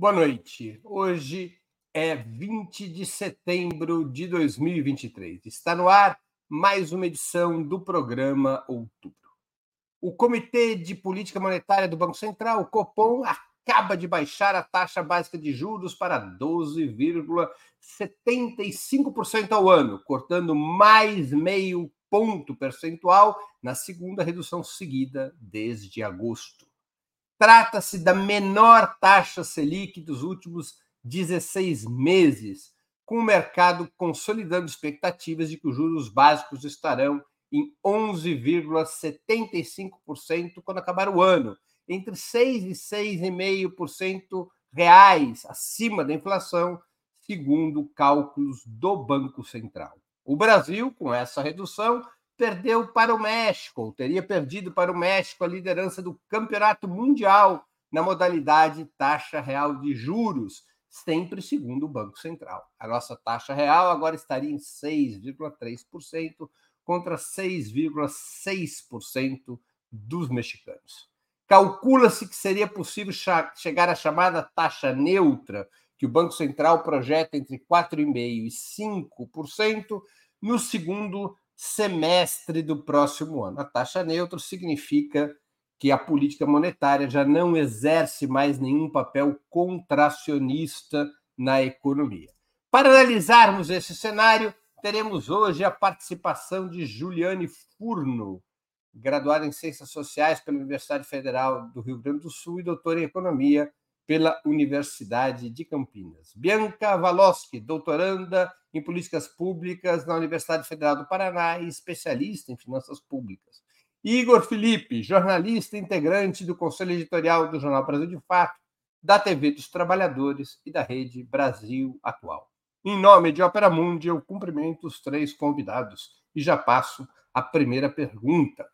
Boa noite. Hoje é 20 de setembro de 2023. Está no ar mais uma edição do programa Outubro. O Comitê de Política Monetária do Banco Central, o Copom, acaba de baixar a taxa básica de juros para 12,75% ao ano, cortando mais meio ponto percentual na segunda redução seguida desde agosto. Trata-se da menor taxa Selic dos últimos 16 meses, com o mercado consolidando expectativas de que os juros básicos estarão em 11,75% quando acabar o ano, entre 6 e 6,5% reais acima da inflação, segundo cálculos do Banco Central. O Brasil, com essa redução, perdeu para o México, ou teria perdido para o México a liderança do campeonato mundial na modalidade taxa real de juros, sempre segundo o Banco Central. A nossa taxa real agora estaria em 6,3% contra 6,6% dos mexicanos. Calcula-se que seria possível chegar à chamada taxa neutra, que o Banco Central projeta entre 4,5% e 5%, no segundo semestre do próximo ano. A taxa neutra significa que a política monetária já não exerce mais nenhum papel contracionista na economia. Para analisarmos esse cenário, teremos hoje a participação de Juliane Furno, graduada em Ciências Sociais pela Universidade Federal do Rio Grande do Sul e doutora em Economia pela Universidade de Campinas. Bianca Valoski, doutoranda em Políticas Públicas na Universidade Federal do Paraná e especialista em Finanças Públicas. Igor Felipe, jornalista integrante do Conselho Editorial do Jornal Brasil de Fato, da TV dos Trabalhadores e da Rede Brasil Atual. Em nome de Opera Mundi, eu cumprimento os três convidados e já passo a primeira pergunta.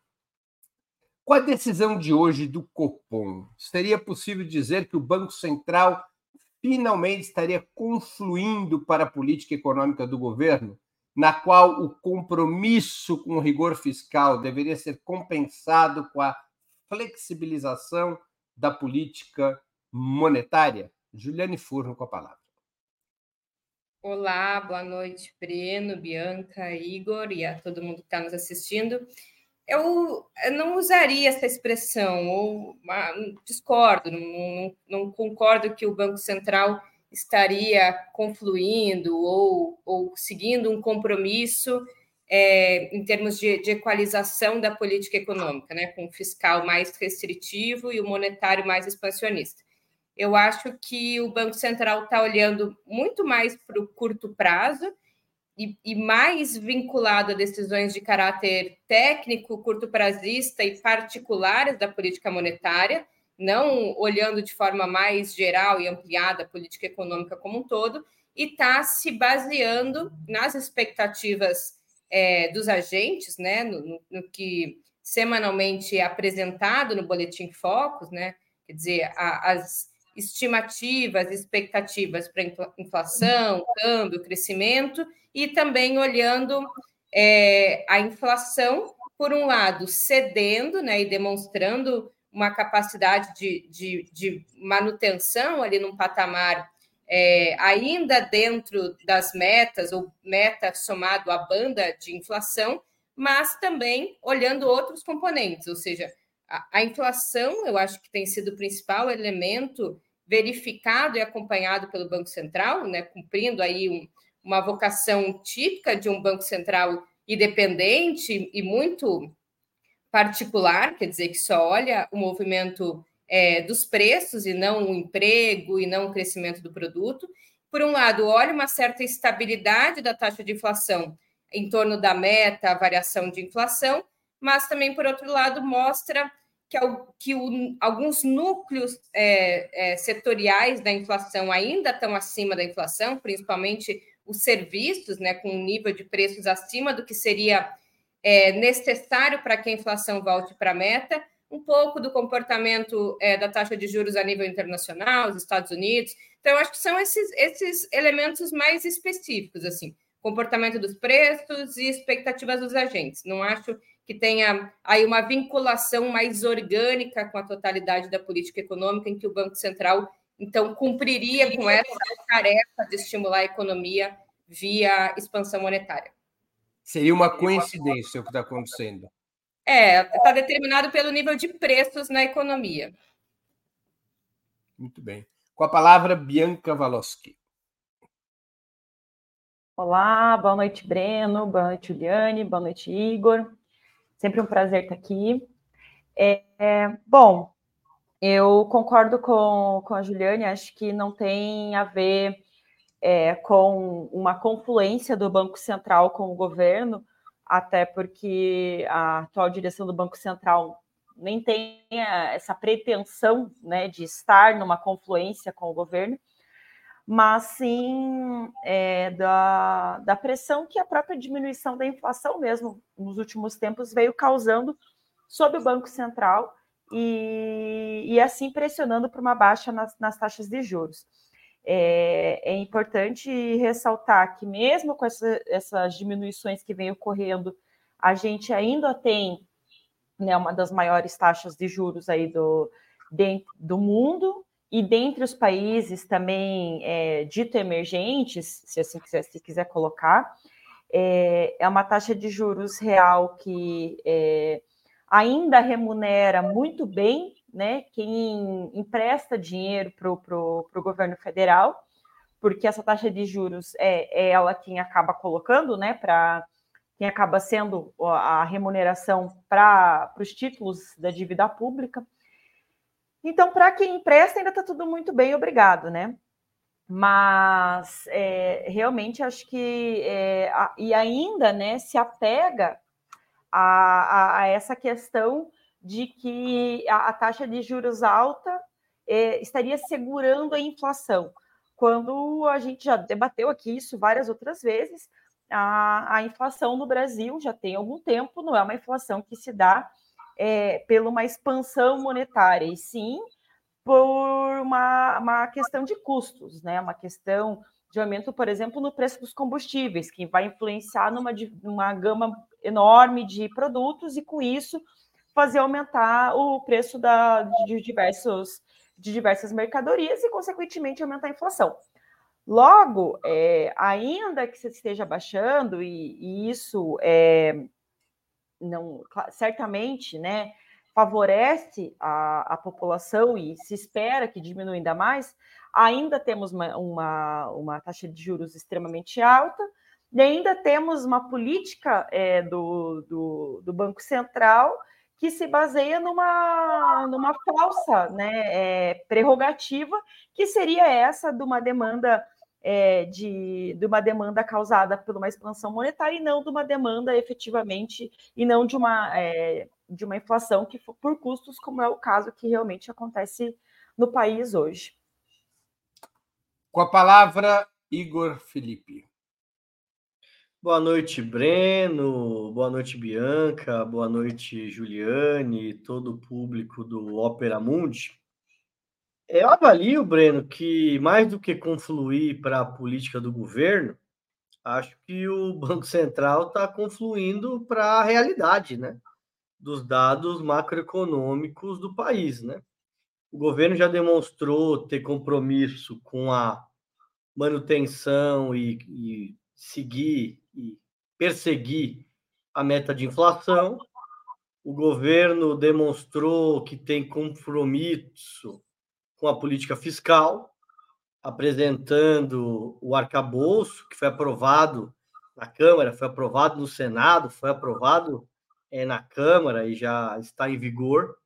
Com a decisão de hoje do Copom, seria possível dizer que o Banco Central finalmente estaria confluindo para a política econômica do governo, na qual o compromisso com o rigor fiscal deveria ser compensado com a flexibilização da política monetária? Juliane Furno com a palavra. Olá, boa noite, Breno, Bianca, Igor e a todo mundo que está nos assistindo eu, não usaria essa expressão, ou discordo, não, não, não, concordo que o Banco Central estaria confluindo ou, ou seguindo um compromisso é, em termos de, de, equalização da política econômica, né, com o fiscal mais restritivo e o monetário mais expansionista. Eu acho que o Banco Central está olhando muito mais para o curto prazo e, e, mais vinculado a decisões de caráter técnico, curto prazista e particulares da política monetária, não olhando de forma mais geral e ampliada a política econômica como um todo, e está se baseando nas expectativas é, dos agentes, né, no, no, que semanalmente é apresentado no Boletim Focus, né, quer dizer, a, as estimativas, expectativas para inflação, câmbio, crescimento, e também olhando é, a inflação, por um lado, cedendo né, e demonstrando uma capacidade de, de, de manutenção ali num patamar é, ainda dentro das metas, ou meta somado à banda de inflação, mas também olhando outros componentes, ou seja, a, a inflação, eu acho que tem sido o principal elemento verificado e acompanhado pelo Banco Central, né, cumprindo aí um, uma vocação típica de um Banco Central independente e muito particular, quer dizer, que só olha o movimento é, dos preços e não o emprego e não o crescimento do produto. Por um lado, olha uma certa estabilidade da taxa de inflação em torno da meta, a variação de inflação, mas também, por outro lado, mostra que, que o, alguns núcleos é, é, setoriais da inflação ainda estão acima da inflação, principalmente os serviços, né, com um nível de preços acima do que seria é, necessário para que a inflação volte para a meta, um pouco do comportamento é, da taxa de juros a nível internacional, os Estados Unidos. Então, acho que são esses, esses elementos mais específicos, assim, comportamento dos preços e expectativas dos agentes. Não acho que tenha aí uma vinculação mais orgânica com a totalidade da política econômica, em que o Banco Central Então, cumpriria com essa tarefa de estimular a economia via expansão monetária. Seria uma coincidência o que está acontecendo. É, está determinado pelo nível de preços na economia. Muito bem. Com a palavra, Bianca Valoski. Olá, boa noite, Breno, boa noite, Juliane, boa noite, Igor. Sempre um prazer estar aqui. É, é, bom, eu concordo com, com a Juliane, acho que não tem a ver é, com uma confluência do Banco Central com o governo, até porque a atual direção do Banco Central nem tem essa pretensão né, de estar numa confluência com o governo, mas sim é, da, da pressão que a própria diminuição da inflação mesmo nos últimos tempos veio causando sobre o Banco Central e, e assim pressionando para uma baixa nas, nas taxas de juros. É, é, importante ressaltar que, mesmo com essa, essas diminuições que vem ocorrendo, a gente ainda tem né, uma das maiores taxas de juros aí do, de, do mundo, e dentre os países também é, dito emergentes, se assim quiser, se quiser colocar, é, é uma taxa de juros real que é, ainda remunera muito bem né, quem empresta dinheiro para o governo federal, porque essa taxa de juros é, é ela quem acaba colocando, né, para quem acaba sendo a remuneração para os títulos da dívida pública. Então, para quem empresta, ainda está tudo muito bem, obrigado, né? Mas é, realmente acho que é, a, e ainda né, se apega a, a, a essa questão de que a, a taxa de juros alta é, estaria segurando a inflação. Quando a gente já debateu aqui isso várias outras vezes, a, a inflação no Brasil já tem algum tempo, não é uma inflação que se dá é, pela uma expansão monetária, e sim por uma, uma questão de custos, né? Uma questão de aumento, por exemplo, no preço dos combustíveis, que vai influenciar numa, numa gama enorme de produtos e, com isso, fazer aumentar o preço da, de, diversos, de diversas mercadorias e, consequentemente, aumentar a inflação. Logo, é, ainda que você esteja baixando, e, e isso é, não, certamente né, favorece a, a população e se espera que diminua ainda mais, ainda temos uma, uma, uma taxa de juros extremamente alta, e ainda temos uma política é, do, do, do Banco Central que se baseia numa, numa falsa né, é, prerrogativa, que seria essa de uma demanda é, de, de uma demanda causada por uma expansão monetária e não de uma demanda efetivamente, e não de uma, é, de uma inflação que for por custos, como é o caso que realmente acontece no país hoje. Com a palavra, Igor Felipe. Boa noite, Breno. Boa noite, Bianca. Boa noite, Juliane, todo o público do Opera Mundi. Eu avalio, Breno, que mais do que confluir para a política do governo, acho que o Banco Central está confluindo para a realidade, né? Dos dados macroeconômicos do país, né? O governo já demonstrou ter compromisso com a manutenção e, e seguir e perseguir a meta de inflação. O governo demonstrou que tem compromisso com a política fiscal, apresentando o arcabouço que foi aprovado na Câmara, foi aprovado no Senado, foi aprovado é, na Câmara e já está em vigor.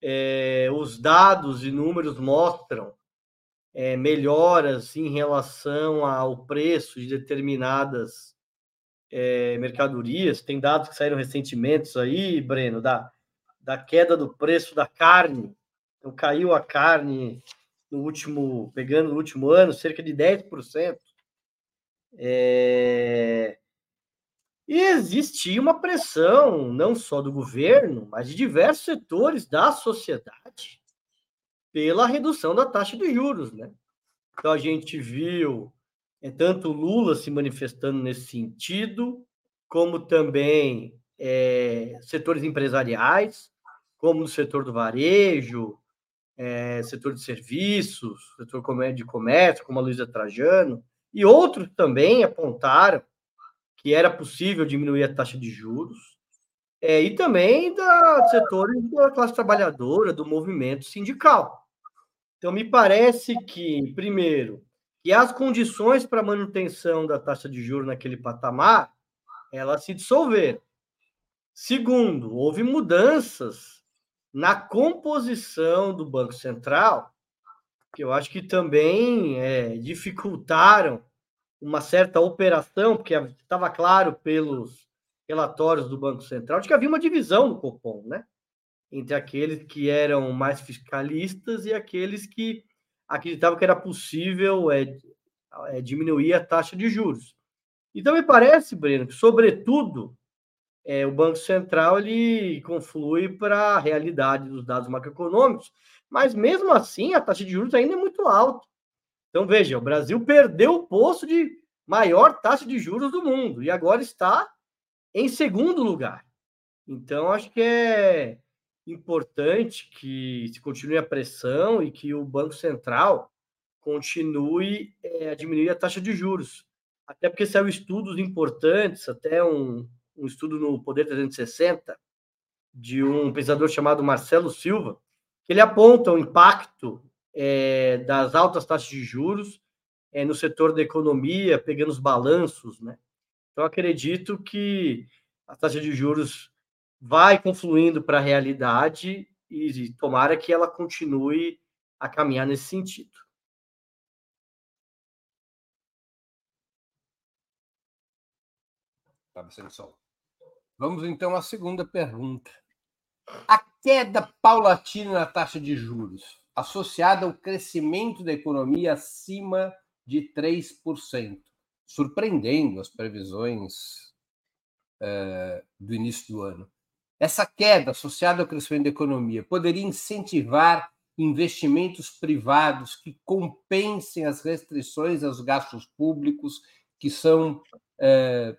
É, os dados e números mostram é, melhoras em relação ao preço de determinadas é, mercadorias. Tem dados que saíram recentemente aí, Breno, da, da queda do preço da carne. Então, caiu a carne no último, pegando no último ano, cerca de 10%. É... E existia uma pressão, não só do governo, mas de diversos setores da sociedade, pela redução da taxa de juros, né? Então a gente viu é, tanto Lula se manifestando nesse sentido, como também é, setores empresariais, como no setor do varejo, é, setor de serviços, setor de comércio, como a Luísa Trajano, e outros também apontaram que era possível diminuir a taxa de juros, é, e também da setores da classe trabalhadora, do movimento sindical. Então, me parece que, primeiro, que as condições para manutenção da taxa de juros naquele patamar, elas se dissolveram. Segundo, houve mudanças na composição do Banco Central, que eu acho que também é, dificultaram uma certa operação, porque estava claro pelos relatórios do Banco Central de que havia uma divisão no Copom, né? Entre aqueles que eram mais fiscalistas e aqueles que acreditavam que era possível é, é, diminuir a taxa de juros. Então, me parece, Breno, que, sobretudo, é, o Banco Central ele conflui para a realidade dos dados macroeconômicos, mas mesmo assim a taxa de juros ainda é muito alta. Então, veja, o Brasil perdeu o posto de maior taxa de juros do mundo e agora está em segundo lugar. Então, acho que é importante que se continue a pressão e que o Banco Central continue é, a diminuir a taxa de juros. Até porque saiu estudos importantes, até um, um estudo no Poder 360, de um pesquisador chamado Marcelo Silva, que ele aponta o impacto é, das altas taxas de juros é, no setor da economia, pegando os balanços, né? Então, acredito que a taxa de juros vai confluindo para a realidade e tomara que ela continue a caminhar nesse sentido. Tá. Vamos então à segunda pergunta. A queda paulatina na taxa de juros, associada ao crescimento da economia acima de 3%, surpreendendo as previsões uh, do início do ano. Essa queda associada ao crescimento da economia poderia incentivar investimentos privados que compensem as restrições aos gastos públicos que são uh,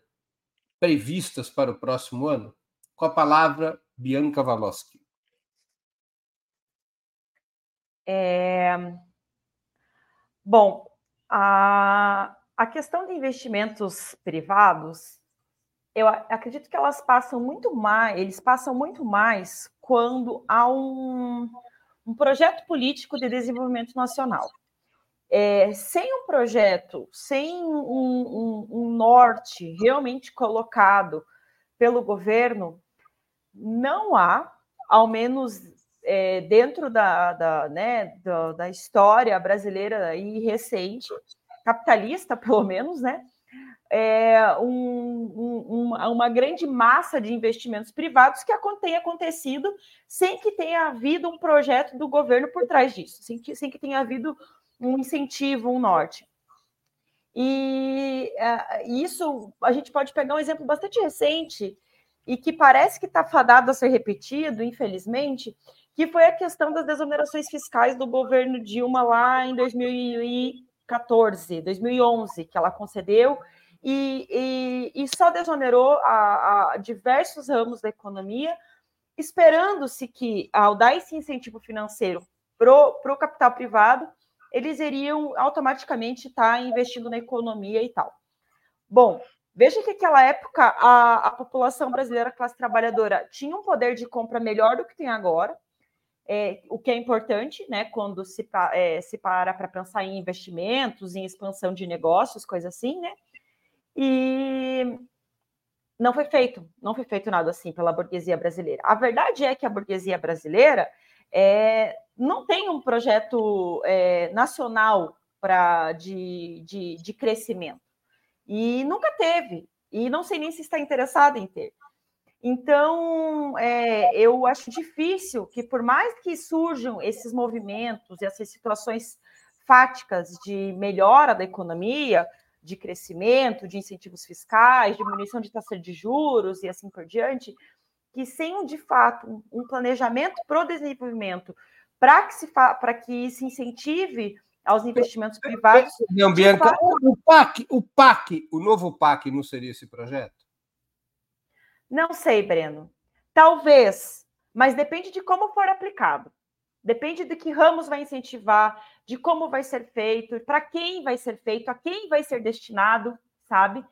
previstas para o próximo ano? Com a palavra, Bianca Valoski. É... Bom, a, a questão de investimentos privados, eu acredito que elas passam muito mais, eles passam muito mais quando há um, um projeto político de desenvolvimento nacional. É, sem um projeto, sem um, um, um, norte realmente colocado pelo governo, não há, ao menos é, dentro da, da, né, da, da, história brasileira e recente, capitalista pelo menos, né, é um, uma, uma grande massa de investimentos privados que tenha acontecido sem que tenha havido um projeto do governo por trás disso, sem que, sem que tenha havido um incentivo, um norte. E uh, isso a gente pode pegar um exemplo bastante recente e que parece que está fadado a ser repetido, infelizmente, que foi a questão das desonerações fiscais do governo Dilma lá em 2014, 2011, que ela concedeu e, e, e só desonerou a, a, diversos ramos da economia, esperando-se que, ao dar esse incentivo financeiro para o capital privado, eles iriam automaticamente estar tá investindo na economia e tal. Bom, veja que naquela época a, a população brasileira, classe trabalhadora, tinha um poder de compra melhor do que tem agora, é, o que é importante, né, quando se, é, se para para pensar em investimentos, em expansão de negócios, coisa assim, né? E não foi feito, não foi feito nada assim pela burguesia brasileira. A verdade é que a burguesia brasileira é, não tem um projeto é, nacional para de, de, de crescimento. E nunca teve. E não sei nem se está interessado em ter. Então, é, eu acho difícil que, por mais que surjam esses movimentos e essas situações fáticas de melhora da economia, de crescimento, de incentivos fiscais, diminuição de taxa de juros e assim por diante, que sem de fato um planejamento para o desenvolvimento, para que se para que se incentive aos investimentos privados. Não, Bianca, fato... o PAC, o PAC, o novo PAC não seria esse projeto? Não sei, Breno. Talvez, mas depende de como for aplicado. Depende de que ramos vai incentivar, de como vai ser feito, para quem vai ser feito, a quem vai ser destinado, sabe?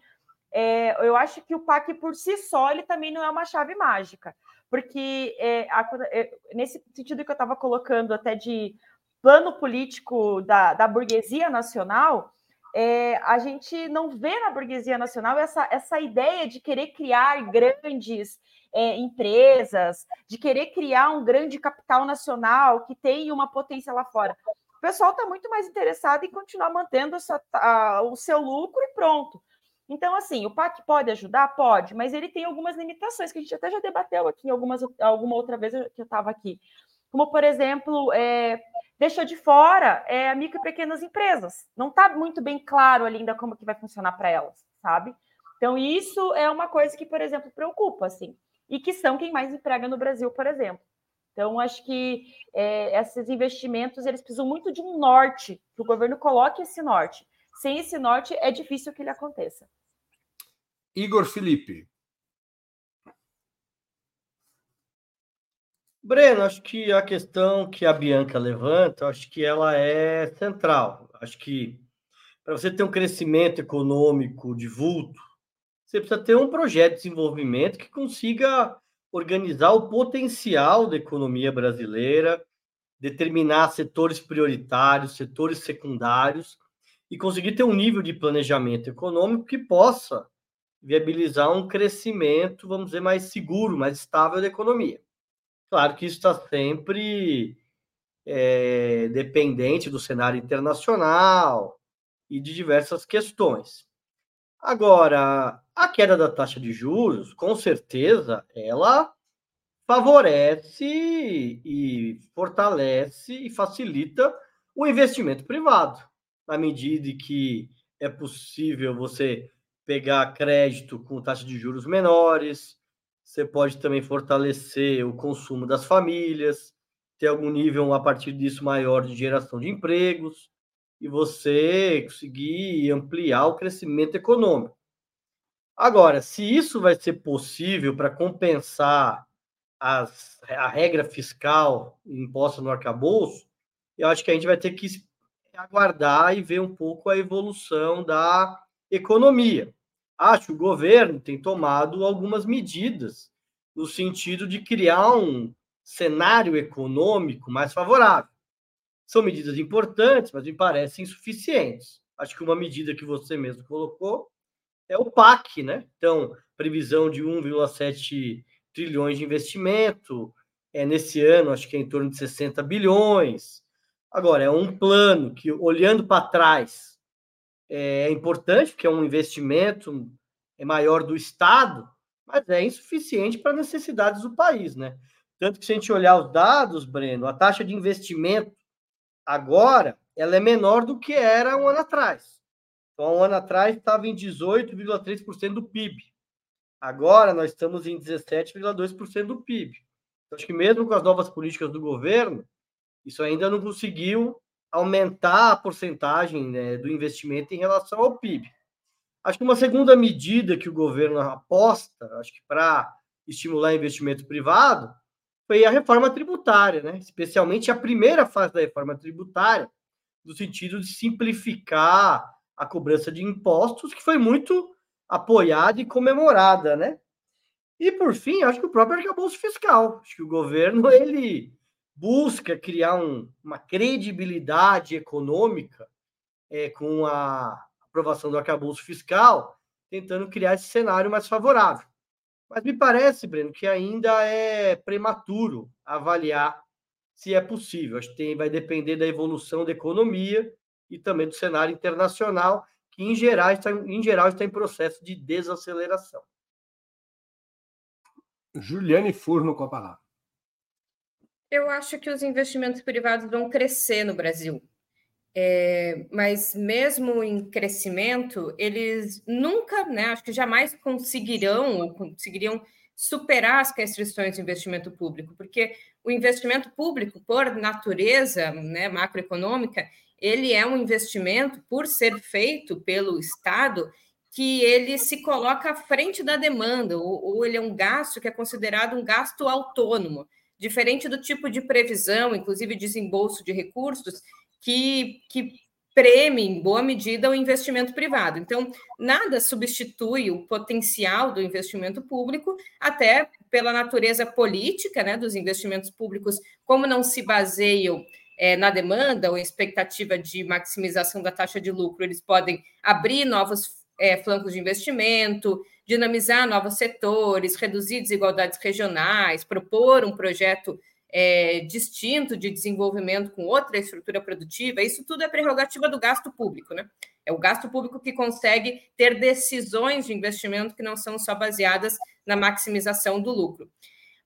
É, eu acho que o PAC por si só ele também não é uma chave mágica, porque é, a, é, nesse sentido que eu estava colocando até de plano político da, da burguesia nacional, é, a gente não vê na burguesia nacional essa, essa ideia de querer criar grandes é, empresas, de querer criar um grande capital nacional que tenha uma potência lá fora. O pessoal está muito mais interessado em continuar mantendo essa, a, o seu lucro e pronto. Então, assim, o PAC pode ajudar? Pode, mas ele tem algumas limitações que a gente até já debateu aqui algumas, alguma outra vez que eu estava aqui. Como, por exemplo, é, deixou de fora é, micro e pequenas empresas. Não está muito bem claro ainda como que vai funcionar para elas, sabe? Então, isso é uma coisa que, por exemplo, preocupa, assim e que são quem mais emprega no Brasil, por exemplo. Então, acho que é, esses investimentos eles precisam muito de um norte, que o governo coloque esse norte. Sem esse norte, é difícil que ele aconteça. Igor Felipe. Breno, acho que a questão que a Bianca levanta, acho que ela é central. Acho que para você ter um crescimento econômico de vulto, você precisa ter um projeto de desenvolvimento que consiga organizar o potencial da economia brasileira, determinar setores prioritários, setores secundários e conseguir ter um nível de planejamento econômico que possa viabilizar um crescimento, vamos dizer, mais seguro, mais estável da economia. Claro que isso está sempre é, dependente do cenário internacional e de diversas questões. Agora, a queda da taxa de juros, com certeza, ela favorece e fortalece e facilita o investimento privado, na medida que é possível você pegar crédito com taxa de juros menores, você pode também fortalecer o consumo das famílias, ter algum nível a partir disso maior de geração de empregos e você conseguir ampliar o crescimento econômico. Agora, se isso vai ser possível para compensar as, a regra fiscal imposta no arcabouço, eu acho que a gente vai ter que aguardar e ver um pouco a evolução da economia. Acho que o governo tem tomado algumas medidas no sentido de criar um cenário econômico mais favorável. São medidas importantes, mas me parecem insuficientes. Acho que uma medida que você mesmo colocou é o PAC, né? Então, previsão de 1,7 trilhões de investimento, é nesse ano acho que é em torno de 60 bilhões. Agora, é um plano que, olhando para trás, é importante, porque é um investimento é maior do Estado, mas é insuficiente para necessidades do país, né? Tanto que, se a gente olhar os dados, Breno, a taxa de investimento agora ela é menor do que era um ano atrás. Então, um ano atrás estava em 18,3% do PIB. Agora nós estamos em 17,2% do PIB. Então, acho que mesmo com as novas políticas do governo, isso ainda não conseguiu aumentar a porcentagem né, do investimento em relação ao PIB. Acho que uma segunda medida que o governo aposta, acho que para estimular investimento privado, foi a reforma tributária, né? especialmente a primeira fase da reforma tributária, no sentido de simplificar a cobrança de impostos, que foi muito apoiada e comemorada, né? E por fim, acho que o próprio arcabouço fiscal. Acho que o governo ele busca criar um, uma credibilidade econômica é, com a aprovação do arcabouço fiscal, tentando criar esse cenário mais favorável. Mas me parece, Breno, que ainda é prematuro avaliar se é possível. Acho que tem, vai depender da evolução da economia e também do cenário internacional, que em geral está em, geral, está em processo de desaceleração. Juliane Furno com a palavra. Eu acho que os investimentos privados vão crescer no Brasil. É, mas mesmo em crescimento, eles nunca, né, acho que jamais conseguirão ou conseguiriam superar as restrições de investimento público, porque o investimento público, por natureza né, macroeconômica, ele é um investimento, por ser feito pelo Estado, que ele se coloca à frente da demanda, ou, ou ele é um gasto que é considerado um gasto autônomo. Diferente do tipo de previsão, inclusive desembolso de recursos, que, que preme, em boa medida, o investimento privado. Então, nada substitui o potencial do investimento público, até pela natureza política né, dos investimentos públicos, como não se baseiam é, na demanda ou expectativa de maximização da taxa de lucro, eles podem abrir novos é, flancos de investimento, dinamizar novos setores, reduzir desigualdades regionais, propor um projeto é, distinto de desenvolvimento com outra estrutura produtiva, isso tudo é prerrogativa do gasto público, né? É o gasto público que consegue ter decisões de investimento que não são só baseadas na maximização do lucro.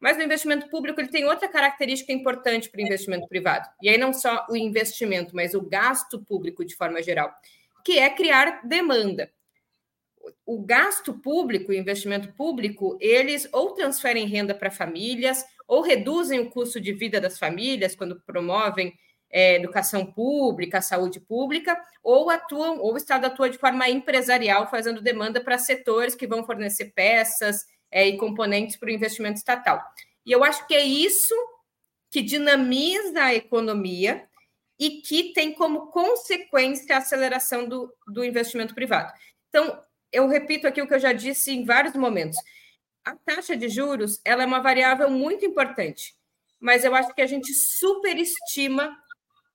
Mas o investimento público ele tem outra característica importante para o investimento privado. E aí não só o investimento, mas o gasto público de forma geral, que é criar demanda. O gasto público, o investimento público, eles ou transferem renda para famílias, ou reduzem o custo de vida das famílias quando promovem é, educação pública, saúde pública, ou atuam, ou o Estado atua de forma empresarial, fazendo demanda para setores que vão fornecer peças é, e componentes para o investimento estatal. E eu acho que é isso que dinamiza a economia e que tem como consequência a aceleração do, do investimento privado. Então, eu repito aqui o que eu já disse em vários momentos a taxa de juros ela é uma variável muito importante, mas eu acho que a gente superestima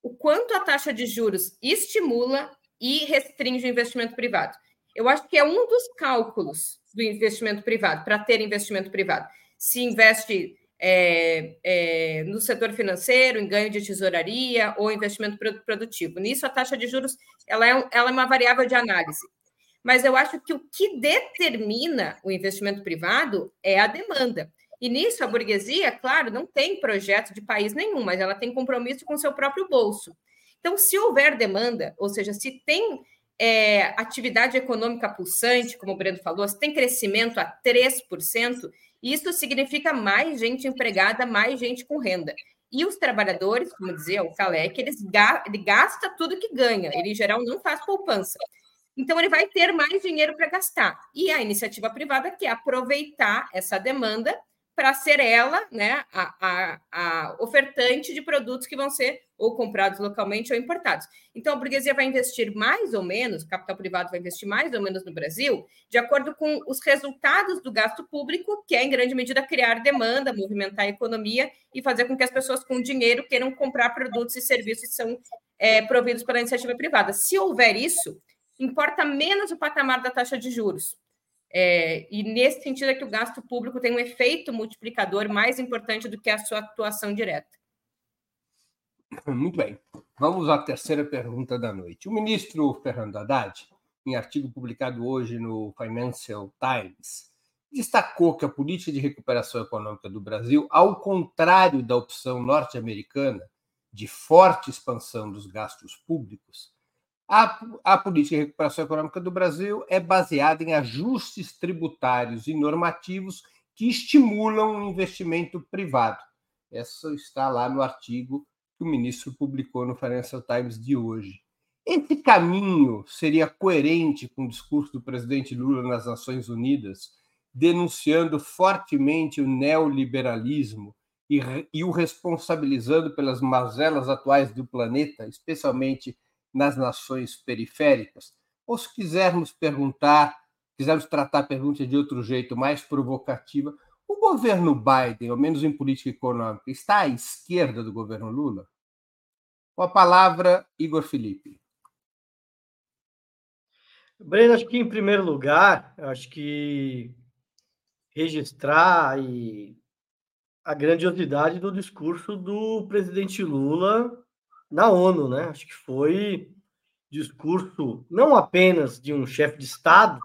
o quanto a taxa de juros estimula e restringe o investimento privado. Eu acho que é um dos cálculos do investimento privado, para ter investimento privado. Se investe é, é, no setor financeiro, em ganho de tesouraria ou investimento produtivo. Nisso, a taxa de juros ela é, ela é uma variável de análise mas eu acho que o que determina o investimento privado é a demanda. E nisso a burguesia, claro, não tem projeto de país nenhum, mas ela tem compromisso com seu próprio bolso. Então, se houver demanda, ou seja, se tem é, atividade econômica pulsante, como o Breno falou, se tem crescimento a 3%, isso significa mais gente empregada, mais gente com renda. E os trabalhadores, como dizia o Kalec, eles ga ele gasta tudo que ganha, ele em geral não faz poupança. Então, ele vai ter mais dinheiro para gastar. E a iniciativa privada quer aproveitar essa demanda para ser ela né, a, a, a, ofertante de produtos que vão ser ou comprados localmente ou importados. Então, a burguesia vai investir mais ou menos, o capital privado vai investir mais ou menos no Brasil, de acordo com os resultados do gasto público, que é, em grande medida, criar demanda, movimentar a economia e fazer com que as pessoas com dinheiro queiram comprar produtos e serviços que são é, providos pela iniciativa privada. Se houver isso, importa menos o patamar da taxa de juros. É, e nesse sentido é que o gasto público tem um efeito multiplicador mais importante do que a sua atuação direta. Muito bem. Vamos à terceira pergunta da noite. O ministro Fernando Haddad, em artigo publicado hoje no Financial Times, destacou que a política de recuperação econômica do Brasil, ao contrário da opção norte-americana de forte expansão dos gastos públicos, a, a política de recuperação econômica do Brasil é baseada em ajustes tributários e normativos que estimulam o investimento privado. Essa está lá no artigo que o ministro publicou no Financial Times de hoje. Esse caminho seria coerente com o discurso do presidente Lula nas Nações Unidas, denunciando fortemente o neoliberalismo e, e o responsabilizando pelas mazelas atuais do planeta, especialmente nas nações periféricas? Ou se quisermos perguntar, quisermos tratar a pergunta de outro jeito, mais provocativa, o governo Biden, ao menos em política econômica, está à esquerda do governo Lula? Com a palavra, Igor Felipe. Breno, acho que em primeiro lugar, acho que registrar e a grandiosidade do discurso do presidente Lula na ONU, né? Acho que foi discurso não apenas de um chefe de Estado,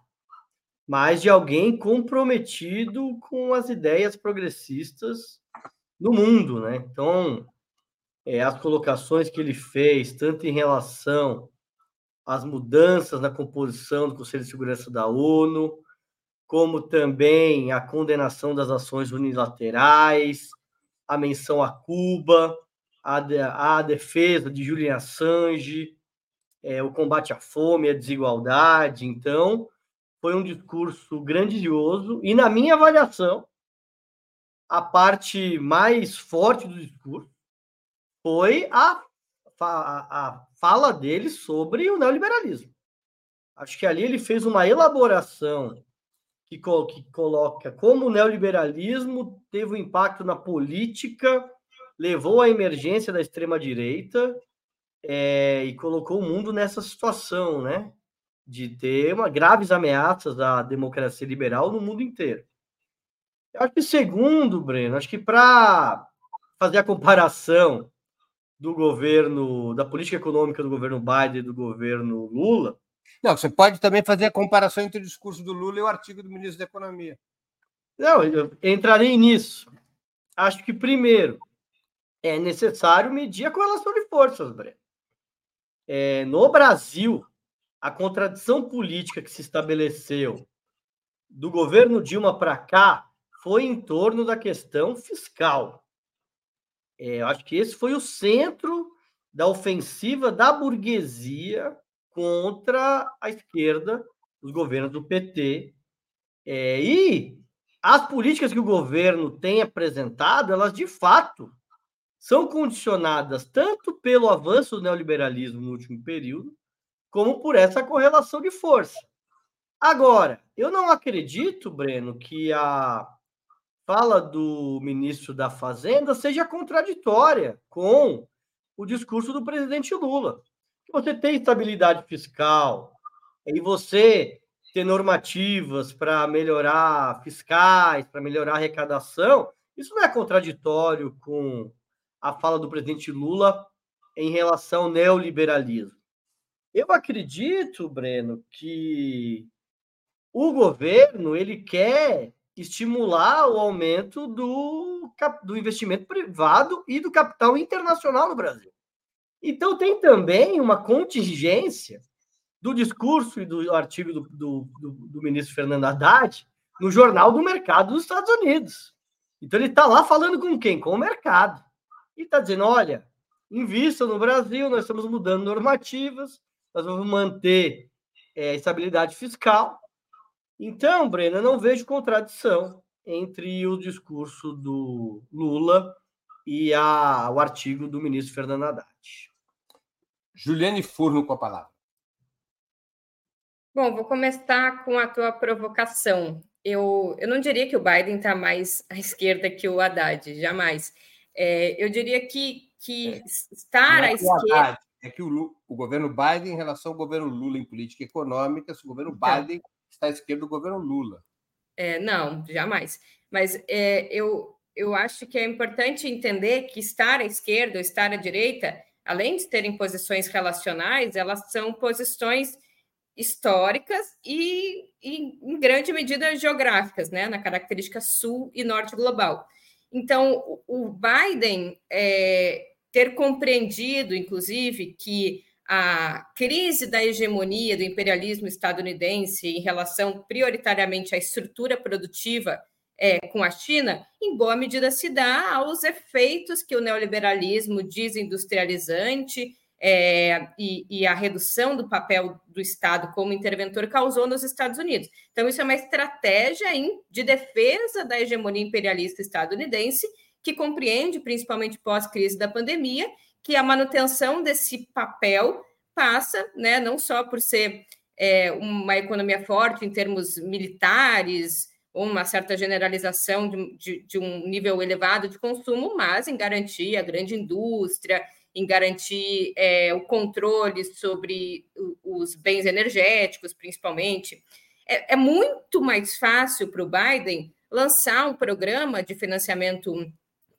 mas de alguém comprometido com as ideias progressistas no mundo, né? Então, é, as colocações que ele fez, tanto em relação às mudanças na composição do Conselho de Segurança da ONU, como também a condenação das ações unilaterais, a menção a Cuba, a, defesa de Julian Assange, é, o combate à fome, à desigualdade. Então, foi um discurso grandioso e, na minha avaliação, a parte mais forte do discurso foi a, a, a fala dele sobre o neoliberalismo. Acho que ali ele fez uma elaboração que, que coloca como o neoliberalismo teve um impacto na política, levou à emergência da extrema-direita é, e colocou o mundo nessa situação, né? De ter uma, graves ameaças à democracia liberal no mundo inteiro. Eu acho que segundo, Breno, acho que para fazer a comparação do governo, da política econômica do governo Biden e do governo Lula. Não, você pode também fazer a comparação entre o discurso do Lula e o artigo do ministro da Economia. Não, eu entrarei nisso. Acho que, primeiro, é necessário medir a correlação de forças, Breno. É, no Brasil, a contradição política que se estabeleceu do governo Dilma para cá foi em torno da questão fiscal. É, eu acho que esse foi o centro da ofensiva da burguesia contra a esquerda, os governos do PT. É, e as políticas que o governo tem apresentado, elas de fato são condicionadas tanto pelo avanço do neoliberalismo no último período, como por essa correlação de força. Agora, eu não acredito, Breno, que a fala do ministro da Fazenda seja contraditória com o discurso do presidente Lula. Você tem estabilidade fiscal e você ter normativas para melhorar fiscais, para melhorar arrecadação, isso não é contraditório com a fala do presidente Lula em relação ao neoliberalismo. Eu acredito, Breno, que o governo ele quer estimular o aumento do, do investimento privado e do capital internacional no Brasil. Então, tem também uma contingência do discurso e do artigo do, do, do, do ministro Fernando Haddad no Jornal do Mercado dos Estados Unidos. Então, ele está lá falando com quem? Com o mercado. E está dizendo: olha, invistam no Brasil, nós estamos mudando normativas, nós vamos manter é, estabilidade fiscal então, Breno, eu não vejo contradição entre o discurso do Lula e a, o artigo do ministro Fernando Haddad. Juliane Furno com a palavra. Bom, vou começar com a tua provocação. Eu, eu não diria que o Biden está mais à esquerda que o Haddad, jamais. É, eu diria que, que é, estar é à esquerda. É que o, o, governo Biden, em relação ao governo Lula em política econômica, se o governo então, Biden está à esquerda do governo Lula. É, não, jamais. Mas é, eu, eu acho que é importante entender que estar à esquerda ou estar à direita, além de terem posições relacionais, elas são posições históricas e, e em grande medida geográficas, né, na característica sul e norte global. Então, o Biden é, ter compreendido, inclusive, que a crise da hegemonia do imperialismo estadunidense em relação prioritariamente à estrutura produtiva é, com a China, em boa medida se dá aos efeitos que o neoliberalismo desindustrializante é, e, e, a redução do papel do Estado como interventor causou nos Estados Unidos. Então, isso é uma estratégia em, de defesa da hegemonia imperialista estadunidense, que compreende, principalmente pós-crise da pandemia, que a manutenção desse papel passa, né, não só por ser é, uma economia forte em termos militares, uma certa generalização de, de, de, um nível elevado de consumo, mas em garantir a grande indústria, em garantir é, o controle sobre os bens energéticos, principalmente. É, é muito mais fácil para o Biden lançar um programa de financiamento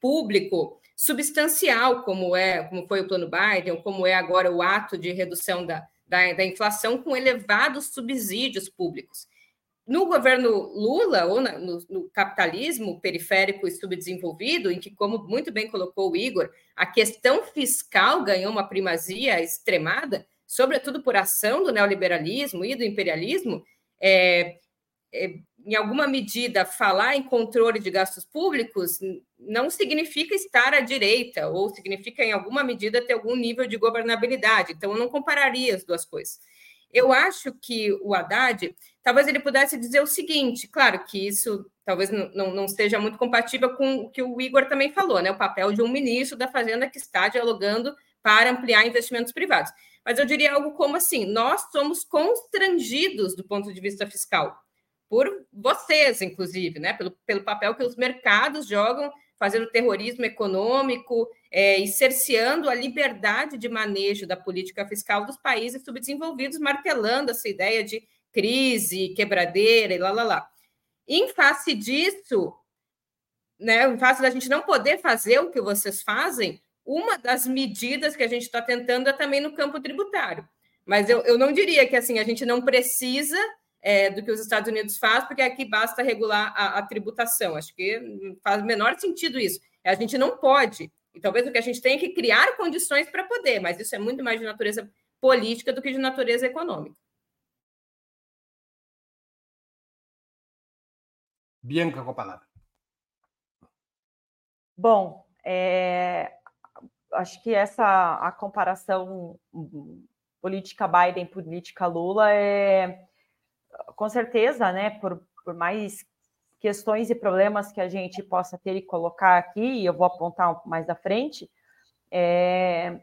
público substancial, como é, como foi o plano Biden, como é agora o ato de redução da, da, da inflação, com elevados subsídios públicos. No governo Lula, ou na, no, no, capitalismo periférico e subdesenvolvido, em que, como muito bem colocou o Igor, a questão fiscal ganhou uma primazia extremada, sobretudo por ação do neoliberalismo e do imperialismo, é, é, em alguma medida, falar em controle de gastos públicos não significa estar à direita, ou significa, em alguma medida, ter algum nível de governabilidade. Então, eu não compararia as duas coisas. Eu acho que o Haddad, talvez ele pudesse dizer o seguinte, claro que isso talvez não, não esteja muito compatível com o que o Igor também falou, né? O papel de um ministro da Fazenda que está dialogando para ampliar investimentos privados. Mas eu diria algo como assim: nós somos constrangidos do ponto de vista fiscal, por vocês, inclusive, né? Pelo, pelo papel que os mercados jogam, fazendo terrorismo econômico é, e cerceando a liberdade de manejo da política fiscal dos países subdesenvolvidos, martelando essa ideia de crise, quebradeira e lá, lá, lá. Em face disso, né, em face da gente não poder fazer o que vocês fazem, uma das medidas que a gente está tentando é também no campo tributário. Mas eu, eu não diria que assim a gente não precisa é, do que os Estados Unidos faz, porque aqui basta regular a, a tributação. Acho que faz o menor sentido isso. A gente não pode. E talvez o que a gente tem é que criar condições para poder, mas isso é muito mais de natureza política do que de natureza econômica. Bianca com a palavra. Bom, é, acho que essa a comparação política Biden política Lula é com certeza, né, por, por mais questões e problemas que a gente possa ter e colocar aqui, e eu vou apontar mais à frente, é,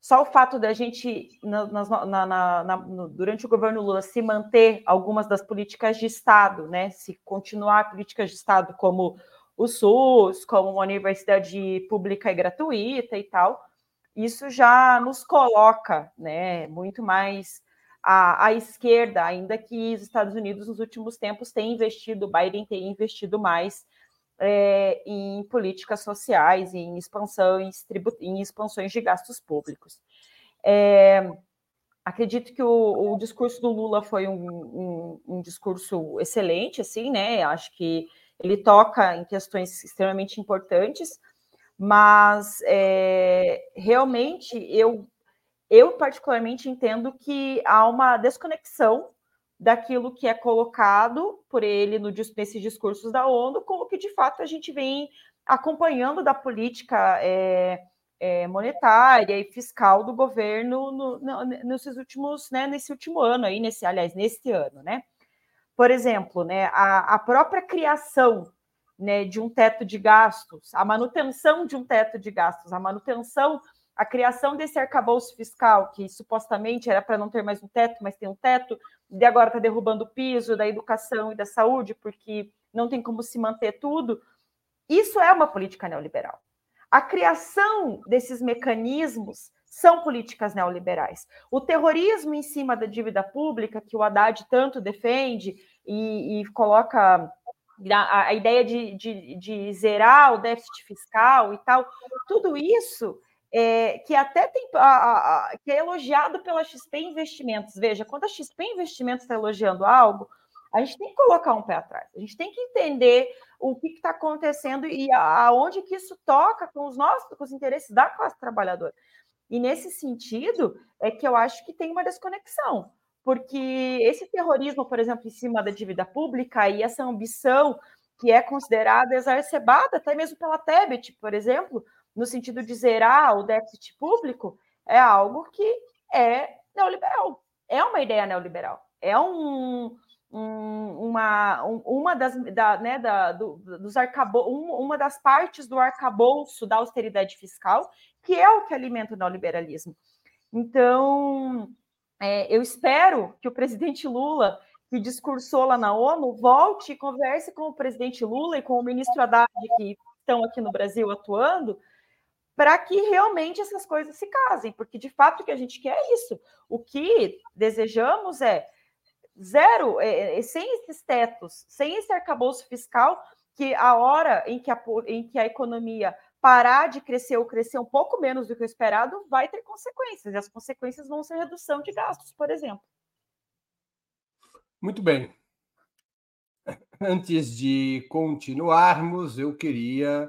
só o fato da gente, na, na, na, durante o governo Lula, se manter algumas das políticas de Estado, né, se continuar políticas de Estado como o SUS, como uma universidade pública e gratuita e tal, isso já nos coloca né, muito mais à esquerda, ainda que os Estados Unidos nos últimos tempos tenham investido, Biden tem investido mais é, em políticas sociais, em expansões, em expansões de gastos públicos. É, acredito que o, o, discurso do Lula foi um, um, um discurso excelente, assim, né? Acho que ele toca em questões extremamente importantes, mas é, realmente eu, eu particularmente entendo que há uma desconexão daquilo que é colocado por ele no, nesses discursos da ONU com o que de fato a gente vem acompanhando da política é, é, monetária e fiscal do governo no, no, nesses últimos, né, nesse último ano aí, nesse, aliás, neste ano, né? Por exemplo, né, a, a própria criação né, de um teto de gastos, a manutenção de um teto de gastos, a manutenção, a criação desse arcabouço fiscal, que supostamente era para não ter mais um teto, mas tem um teto, e agora está derrubando o piso da educação e da saúde, porque não tem como se manter tudo. Isso é uma política neoliberal. A criação desses mecanismos são políticas neoliberais. O terrorismo em cima da dívida pública, que o Haddad tanto defende e, e coloca a, a ideia de, de, de, zerar o déficit fiscal e tal, tudo isso é, que até tem a, a, que é elogiado pela XP Investimentos. Veja, quando a XP Investimentos está elogiando algo, a gente tem que colocar um pé atrás, a gente tem que entender o que está acontecendo e aonde que isso toca com os nossos, com os interesses da classe trabalhadora. E nesse sentido é que eu acho que tem uma desconexão, porque esse terrorismo, por exemplo, em cima da dívida pública e essa ambição que é considerada exacerbada até mesmo pela Tebet, por exemplo, no sentido de zerar o déficit público, é algo que é neoliberal, é uma ideia neoliberal, é um, um, uma, um, uma das da, né, da, do, dos arcabo, um, uma das partes do arcabouço da austeridade fiscal que é o que alimenta o neoliberalismo. Então, é, eu espero que o presidente Lula, que discursou lá na ONU, volte e converse com o presidente Lula e com o ministro Haddad, que estão aqui no Brasil atuando, para que realmente essas coisas se casem, porque de fato o que a gente quer é isso. O que desejamos é zero, é, é, sem esses tetos, sem esse arcabouço fiscal, que a hora em que a, em que a economia parar de crescer ou crescer um pouco menos do que o esperado, vai ter consequências. E as consequências vão ser redução de gastos, por exemplo. Muito bem. Antes de continuarmos, eu queria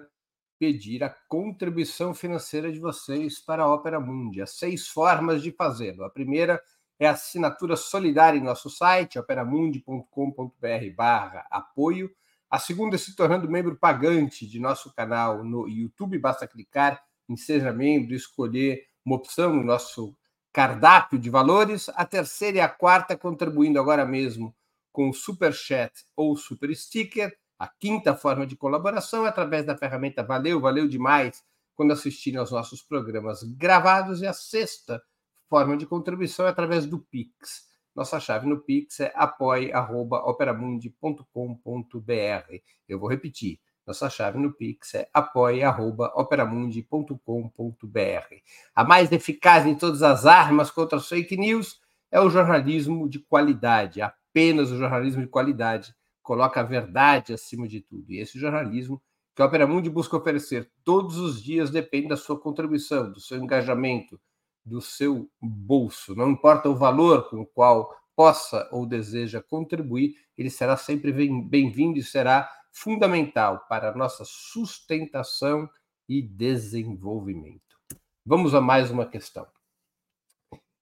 pedir a contribuição financeira de vocês para a Ópera Mundi. Há seis formas de fazê-lo. A primeira é a assinatura solidária em nosso site, operamundi.com.br barra apoio. A segunda é se tornando membro pagante de nosso canal no YouTube. Basta clicar em Seja Membro e escolher uma opção no nosso cardápio de valores, a terceira e a quarta contribuindo agora mesmo com Super Chat ou Super Sticker. A quinta forma de colaboração é através da ferramenta Valeu, valeu demais quando assistirem aos nossos programas gravados. E a sexta forma de contribuição é através do Pix. Nossa chave no Pix é apoie.operamundi.com.br. Eu vou repetir. Nossa chave no Pix é apoia.operamundi.com.br. A mais eficaz em todas as armas contra as fake news é o jornalismo de qualidade. Apenas o jornalismo de qualidade coloca a verdade acima de tudo. E esse jornalismo que a Operamundi busca oferecer todos os dias depende da sua contribuição, do seu engajamento, do seu bolso. Não importa o valor com o qual possa ou deseja contribuir, ele será sempre bem-vindo e será fundamental para a nossa sustentação e desenvolvimento. Vamos a mais uma questão.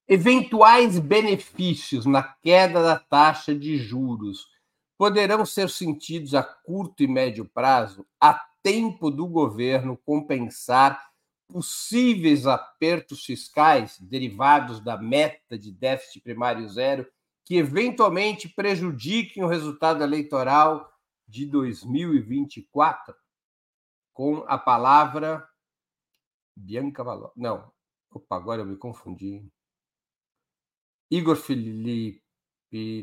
Eventuais benefícios na queda da taxa de juros poderão ser sentidos a curto e médio prazo, a tempo do governo compensar possíveis apertos fiscais derivados da meta de déficit primário zero que eventualmente prejudiquem o resultado eleitoral de 2024 com a palavra Bianca Valor. Não, opa, agora eu me confundi. Igor Felipe,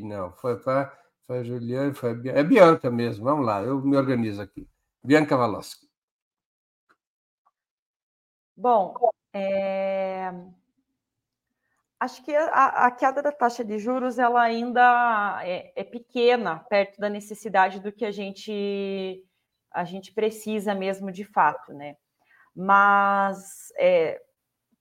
não, foi para foi Juliane, foi é Bianca mesmo. Vamos lá, eu me organizo aqui. Bianca Valoschi. Bom, é... Acho que a, a, queda da taxa de juros ela ainda é, é, pequena perto da necessidade do que a gente a gente precisa mesmo de fato, né? Mas é,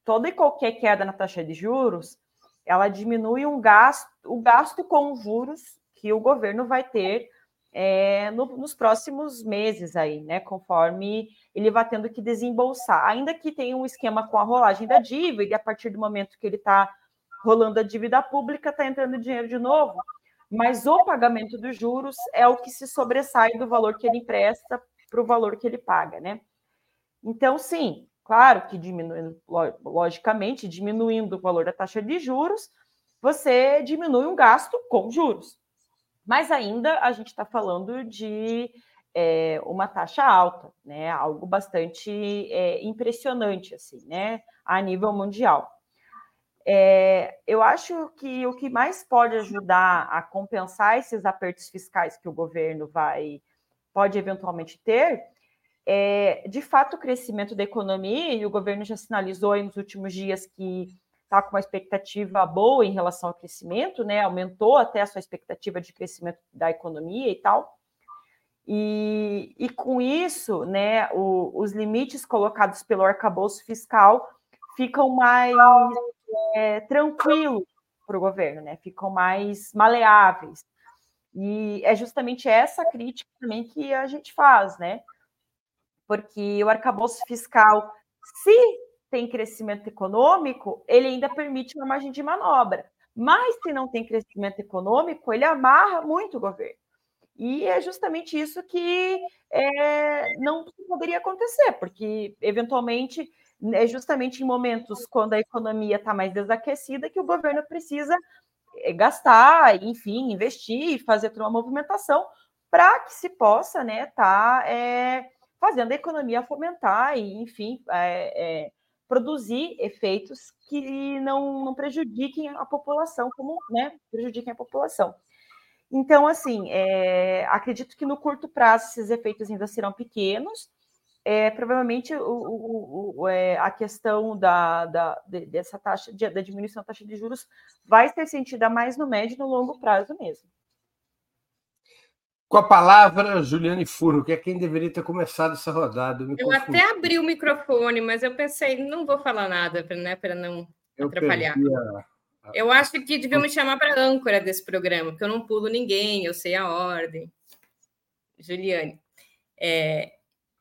toda e qualquer queda na taxa de juros ela diminui um gasto, o gasto com juros que o governo vai ter é, no, nos próximos meses aí, né? Conforme ele vai tendo que desembolsar, ainda que tenha um esquema com a rolagem da dívida e a partir do momento que ele está rolando a dívida pública, está entrando dinheiro de novo, mas o pagamento dos juros é o que se sobressai do valor que ele empresta para o valor que ele paga, né? Então, sim, claro que diminuindo, logicamente, diminuindo o valor da taxa de juros, você diminui um gasto com juros. Mas ainda a gente está falando de é, uma taxa alta, né? Algo bastante é, impressionante, assim, né? A nível mundial. É, eu acho que o que mais pode ajudar a compensar esses apertos fiscais que o governo vai pode eventualmente ter é, de fato, o crescimento da economia, e o governo já sinalizou nos últimos dias que está com uma expectativa boa em relação ao crescimento, né? Aumentou até a sua expectativa de crescimento da economia e tal. E, e com isso, né, o, os limites colocados pelo arcabouço fiscal ficam mais é, tranquilo para o governo, né? Ficam mais maleáveis. E é justamente essa crítica também que a gente faz, né? Porque o arcabouço fiscal, se tem crescimento econômico, ele ainda permite uma margem de manobra. Mas se não tem crescimento econômico, ele amarra muito o governo. E é justamente isso que é, não poderia acontecer, porque eventualmente é justamente em momentos quando a economia está mais desaquecida que o governo precisa eh, gastar, enfim, investir, fazer toda uma movimentação para que se possa, né, tá é, fazendo a economia fomentar e, enfim, é, é, produzir efeitos que não, não prejudiquem a população, como, né, prejudiquem a população. Então, assim, é, acredito que no curto prazo esses efeitos ainda serão pequenos, é, provavelmente o, o, o, é, a questão da, da, dessa taxa, de, da diminuição da taxa de juros vai ser sentida mais no médio e no longo prazo mesmo. Com a palavra, Juliane Furro, que é quem deveria ter começado essa rodada. Eu, eu até abri o microfone, mas eu pensei, não vou falar nada para né, não eu atrapalhar. A... Eu acho que deviam me chamar para âncora desse programa, porque eu não pulo ninguém, eu sei a ordem. Juliane. É,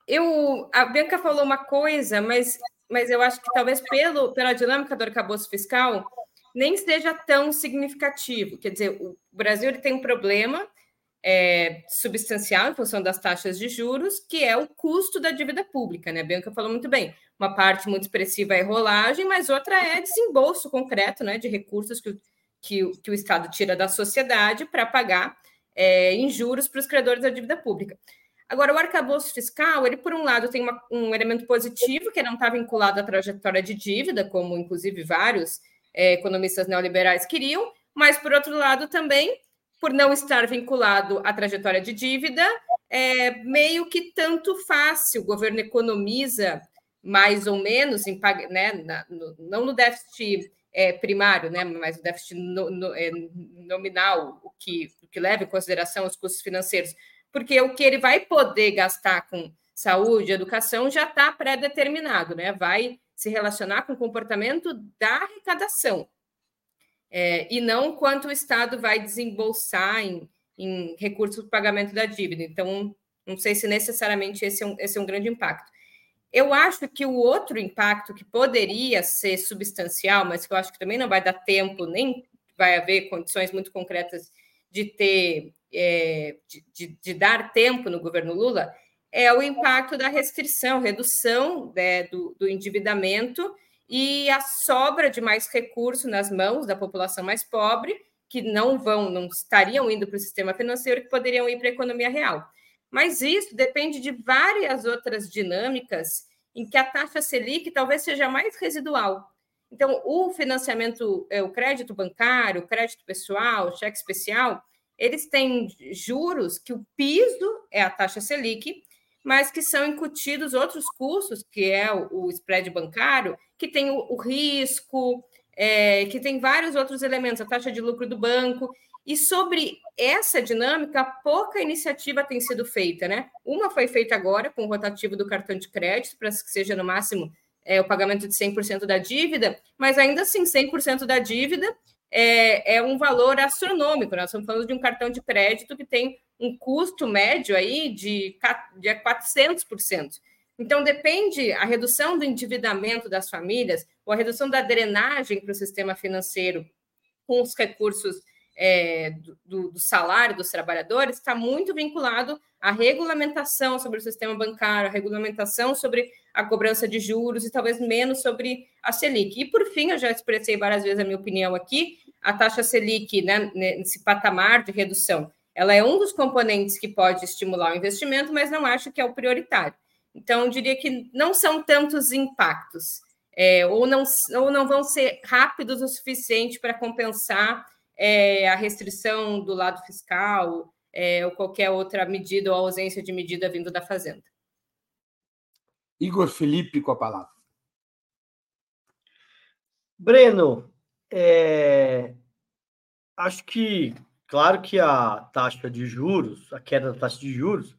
eu, a Bianca falou uma coisa, mas, mas eu acho que talvez pelo, pela dinâmica do arcabouço fiscal nem seja tão significativo. Quer dizer, o Brasil ele tem um problema é, substancial em função das taxas de juros, que é o custo da dívida pública, né? A Bianca falou muito bem. uma parte muito expressiva é rolagem, mas outra é desembolso concreto né, de recursos que, que, que o Estado tira da sociedade para pagar é, em juros para os credores da dívida pública. Agora, o arcabouço fiscal, ele, por um lado, tem uma, um elemento positivo, que não está vinculado à trajetória de dívida, como inclusive vários é, economistas neoliberais queriam, mas, por outro lado, também, por não estar vinculado à trajetória de dívida, é meio que tanto faz se o governo economiza mais ou menos, em, né, na, no, não no déficit é, primário, né, mas o déficit no, no, é, nominal, o que, o que leva em consideração os custos financeiros, porque o que ele vai poder gastar com saúde, educação, já está pré-determinado, né? vai se relacionar com o comportamento da arrecadação, é, e não quanto o Estado vai desembolsar em, em recursos para pagamento da dívida. Então, não sei se necessariamente esse é um, esse é um grande impacto. Eu acho que o outro impacto que poderia ser substancial, mas que eu acho que também não vai dar tempo, nem vai haver condições muito concretas de ter, é, de, de, de, dar tempo no governo Lula, é o impacto da restrição, redução né, do, do endividamento e a sobra de mais recursos nas mãos da população mais pobre, que não vão, não estariam indo para o sistema financeiro, que poderiam ir para a economia real. Mas isso depende de várias outras dinâmicas em que a taxa Selic talvez seja mais residual. Então, o financiamento, é, o crédito bancário, o crédito pessoal, o cheque especial, eles têm juros que o piso é a taxa Selic, mas que são incutidos outros custos, que é o, spread bancário, que tem o, o risco, é, que tem vários outros elementos, a taxa de lucro do banco. E sobre essa dinâmica, pouca iniciativa tem sido feita, né? Uma foi feita agora com o rotativo do cartão de crédito, para que seja no máximo é, o pagamento de 100% da dívida, mas ainda assim, 100% da dívida é, é, um valor astronômico. Nós estamos falando de um cartão de crédito que tem um custo médio aí de, de 400%. Então, depende a redução do endividamento das famílias ou a redução da drenagem para o sistema financeiro com os recursos é, do, do, salário dos trabalhadores está muito vinculado à regulamentação sobre o sistema bancário, à regulamentação sobre a cobrança de juros e talvez menos sobre a Selic. E, por fim, eu já expressei várias vezes a minha opinião aqui, a taxa Selic, né, nesse patamar de redução, ela é um dos componentes que pode estimular o investimento, mas não acho que é o prioritário. Então, eu diria que não são tantos impactos, é, ou, não, ou não vão ser rápidos o suficiente para compensar é, a restrição do lado fiscal é, ou qualquer outra medida ou ausência de medida vindo da Fazenda. Igor Felipe com a palavra. Breno, é, acho que, claro que a taxa de juros, a queda da taxa de juros,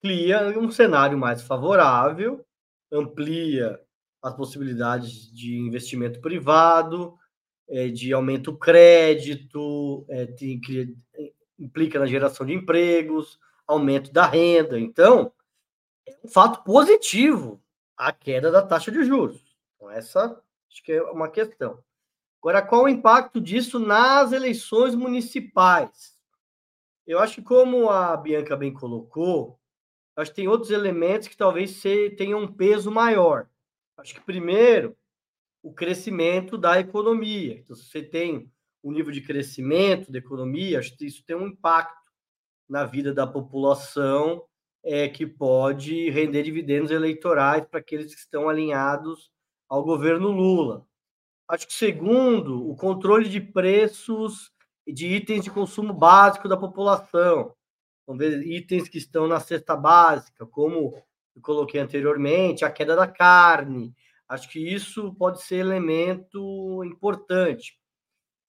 cria um cenário mais favorável, amplia as possibilidades de investimento privado, é, de aumento crédito, é, tem, que, implica na geração de empregos, aumento da renda. Então, é um fato positivo a queda da taxa de juros. Então, essa acho que é uma questão. Agora, qual o impacto disso nas eleições municipais? Eu acho que, como a Bianca bem colocou, acho que tem outros elementos que talvez tenham um peso maior. Acho que, primeiro, o crescimento da economia. Então, se você tem um nível de crescimento da economia, acho que isso tem um impacto na vida da população é, que pode render dividendos eleitorais para aqueles que estão alinhados ao governo Lula. Acho que, segundo, o controle de preços de itens de consumo básico da população. Vamos ver itens que estão na cesta básica, como eu coloquei anteriormente, a queda da carne, Acho que isso pode ser elemento importante.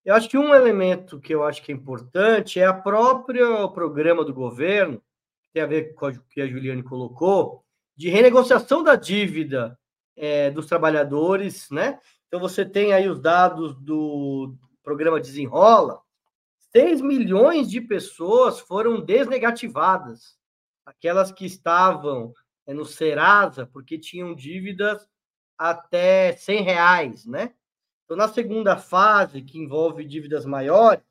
Eu acho que um elemento que eu acho que é importante é a própria programa do governo, que tem a ver com o que a Juliane colocou, de renegociação da dívida é, dos trabalhadores, né? Então você tem aí os dados do programa Desenrola, 6 milhões de pessoas foram desnegativadas, aquelas que estavam é, no Serasa porque tinham dívidas até 100 reais, né? Então, na segunda fase, que envolve dívidas maiores,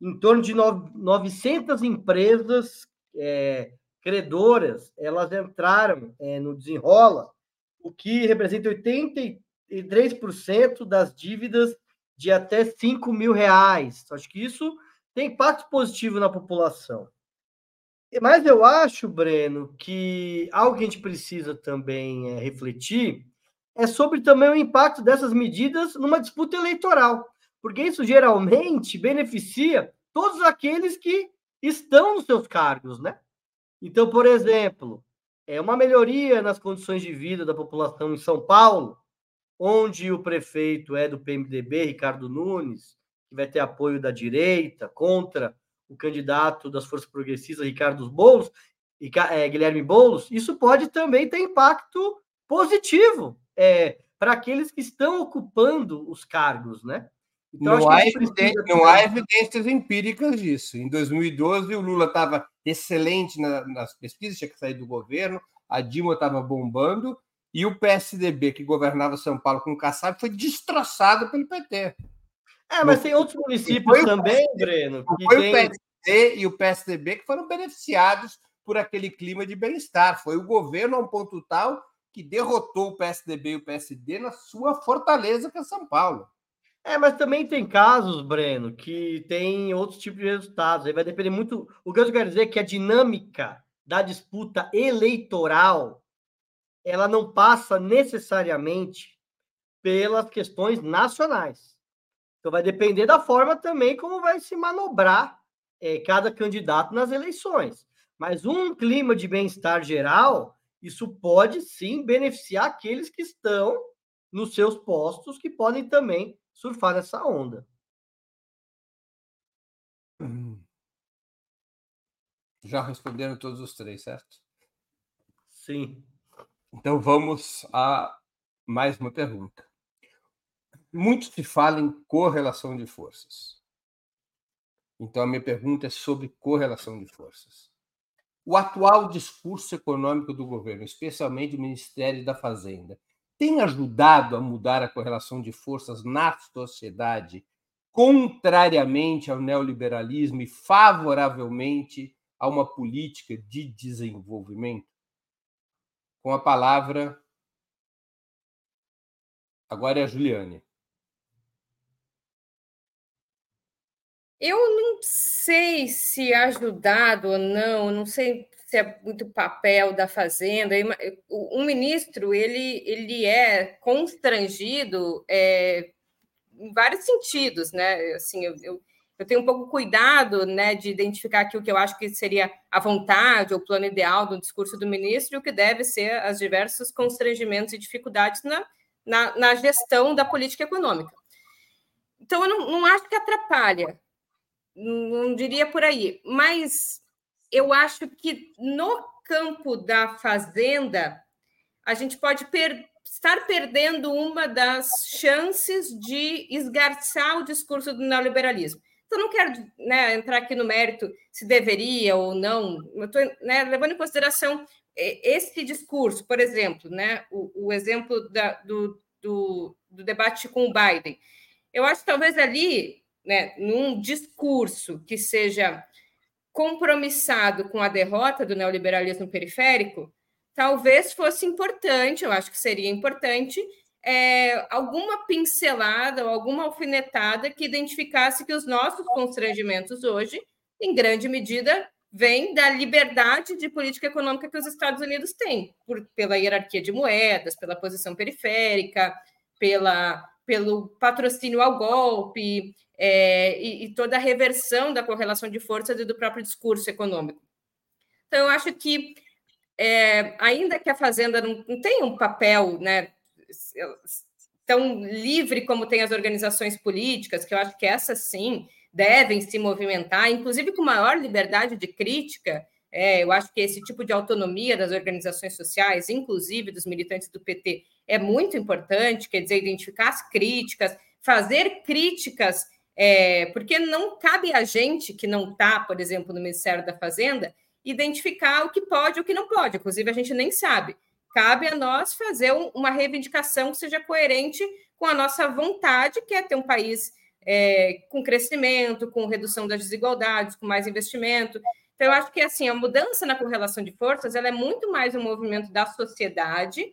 em torno de 900 empresas é, credoras, elas entraram é, no desenrola o que representa 83% das dívidas de até 5 mil reais. Acho que isso tem impacto positivo na população. Mas eu acho, Breno, que algo que a gente precisa também é, refletir é sobre também o impacto dessas medidas numa disputa eleitoral, porque isso geralmente beneficia todos aqueles que estão nos seus cargos, né? Então, por exemplo, é uma melhoria nas condições de vida da população em São Paulo, onde o prefeito é do PMDB, Ricardo Nunes, que vai ter apoio da direita contra o candidato das forças progressistas, Ricardo Boulos, e, é, Guilherme Boulos, isso pode também ter impacto positivo é, para aqueles que estão ocupando os cargos, né? Então, não, há evidência, não há evidências empíricas disso. Em 2012, o Lula estava excelente na, nas pesquisas, tinha que sair do governo, a Dilma estava bombando, e o PSDB, que governava São Paulo com o Kassab, foi destroçado pelo PT. É, mas tem outros municípios também, PSD, Breno. Que foi tem... o PSD e o PSDB que foram beneficiados por aquele clima de bem-estar. Foi o governo a um ponto tal que derrotou o PSDB e o PSD na sua fortaleza, que é São Paulo. É, mas também tem casos, Breno, que tem outros tipos de resultados. Aí vai depender muito. O que eu quero dizer é que a dinâmica da disputa eleitoral ela não passa necessariamente pelas questões nacionais. Então vai depender da forma também como vai se manobrar é, cada candidato nas eleições. Mas um clima de bem-estar geral, isso pode sim beneficiar aqueles que estão nos seus postos, que podem também surfar nessa onda. Já responderam todos os três, certo? Sim. Então vamos a mais uma pergunta. Muito se fala em correlação de forças. Então, a minha pergunta é sobre correlação de forças. O atual discurso econômico do governo, especialmente o Ministério da Fazenda, tem ajudado a mudar a correlação de forças na sociedade, contrariamente ao neoliberalismo e favoravelmente a uma política de desenvolvimento? Com a palavra, agora é a Juliane. Eu não sei se ajudado ou não, não sei se é muito papel da Fazenda. Um ministro ele, ele é constrangido é, em vários sentidos, né? Assim, eu, eu, eu, tenho um pouco cuidado né, de identificar aqui o que eu acho que seria a vontade ou o plano ideal do discurso do ministro e o que deve ser as diversos constrangimentos e dificuldades na, na, na gestão da política econômica. Então, eu não, não acho que atrapalha não diria por aí, mas eu acho que no campo da fazenda a gente pode per estar perdendo uma das chances de esgarçar o discurso do neoliberalismo. Então, não quero né, entrar aqui no mérito se deveria ou não, estou né, levando em consideração esse discurso, por exemplo, né, o, o exemplo da, do, do, do debate com o Biden. Eu acho que talvez ali né, num discurso que seja compromissado com a derrota do neoliberalismo periférico, talvez fosse importante, eu acho que seria importante, é, alguma pincelada ou alguma alfinetada que identificasse que os nossos constrangimentos hoje, em grande medida, vêm da liberdade de política econômica que os Estados Unidos têm, por, pela hierarquia de moedas, pela posição periférica, pela, pelo patrocínio ao golpe, é, e, e, toda a reversão da correlação de forças e do próprio discurso econômico. Então, eu acho que, é, ainda que a Fazenda não, não tenha um papel né, tão livre como tem as organizações políticas, que eu acho que essas sim devem se movimentar, inclusive com maior liberdade de crítica. É, eu acho que esse tipo de autonomia das organizações sociais, inclusive dos militantes do PT, é muito importante, quer dizer, identificar as críticas, fazer críticas é, porque não cabe a gente que não está, por exemplo, no Ministério da Fazenda, identificar o que pode e o que não pode. Inclusive, a gente nem sabe. Cabe a nós fazer uma reivindicação que seja coerente com a nossa vontade, que é ter um país é, com crescimento, com redução das desigualdades, com mais investimento. Então, eu acho que assim a mudança na correlação de forças ela é muito mais um movimento da sociedade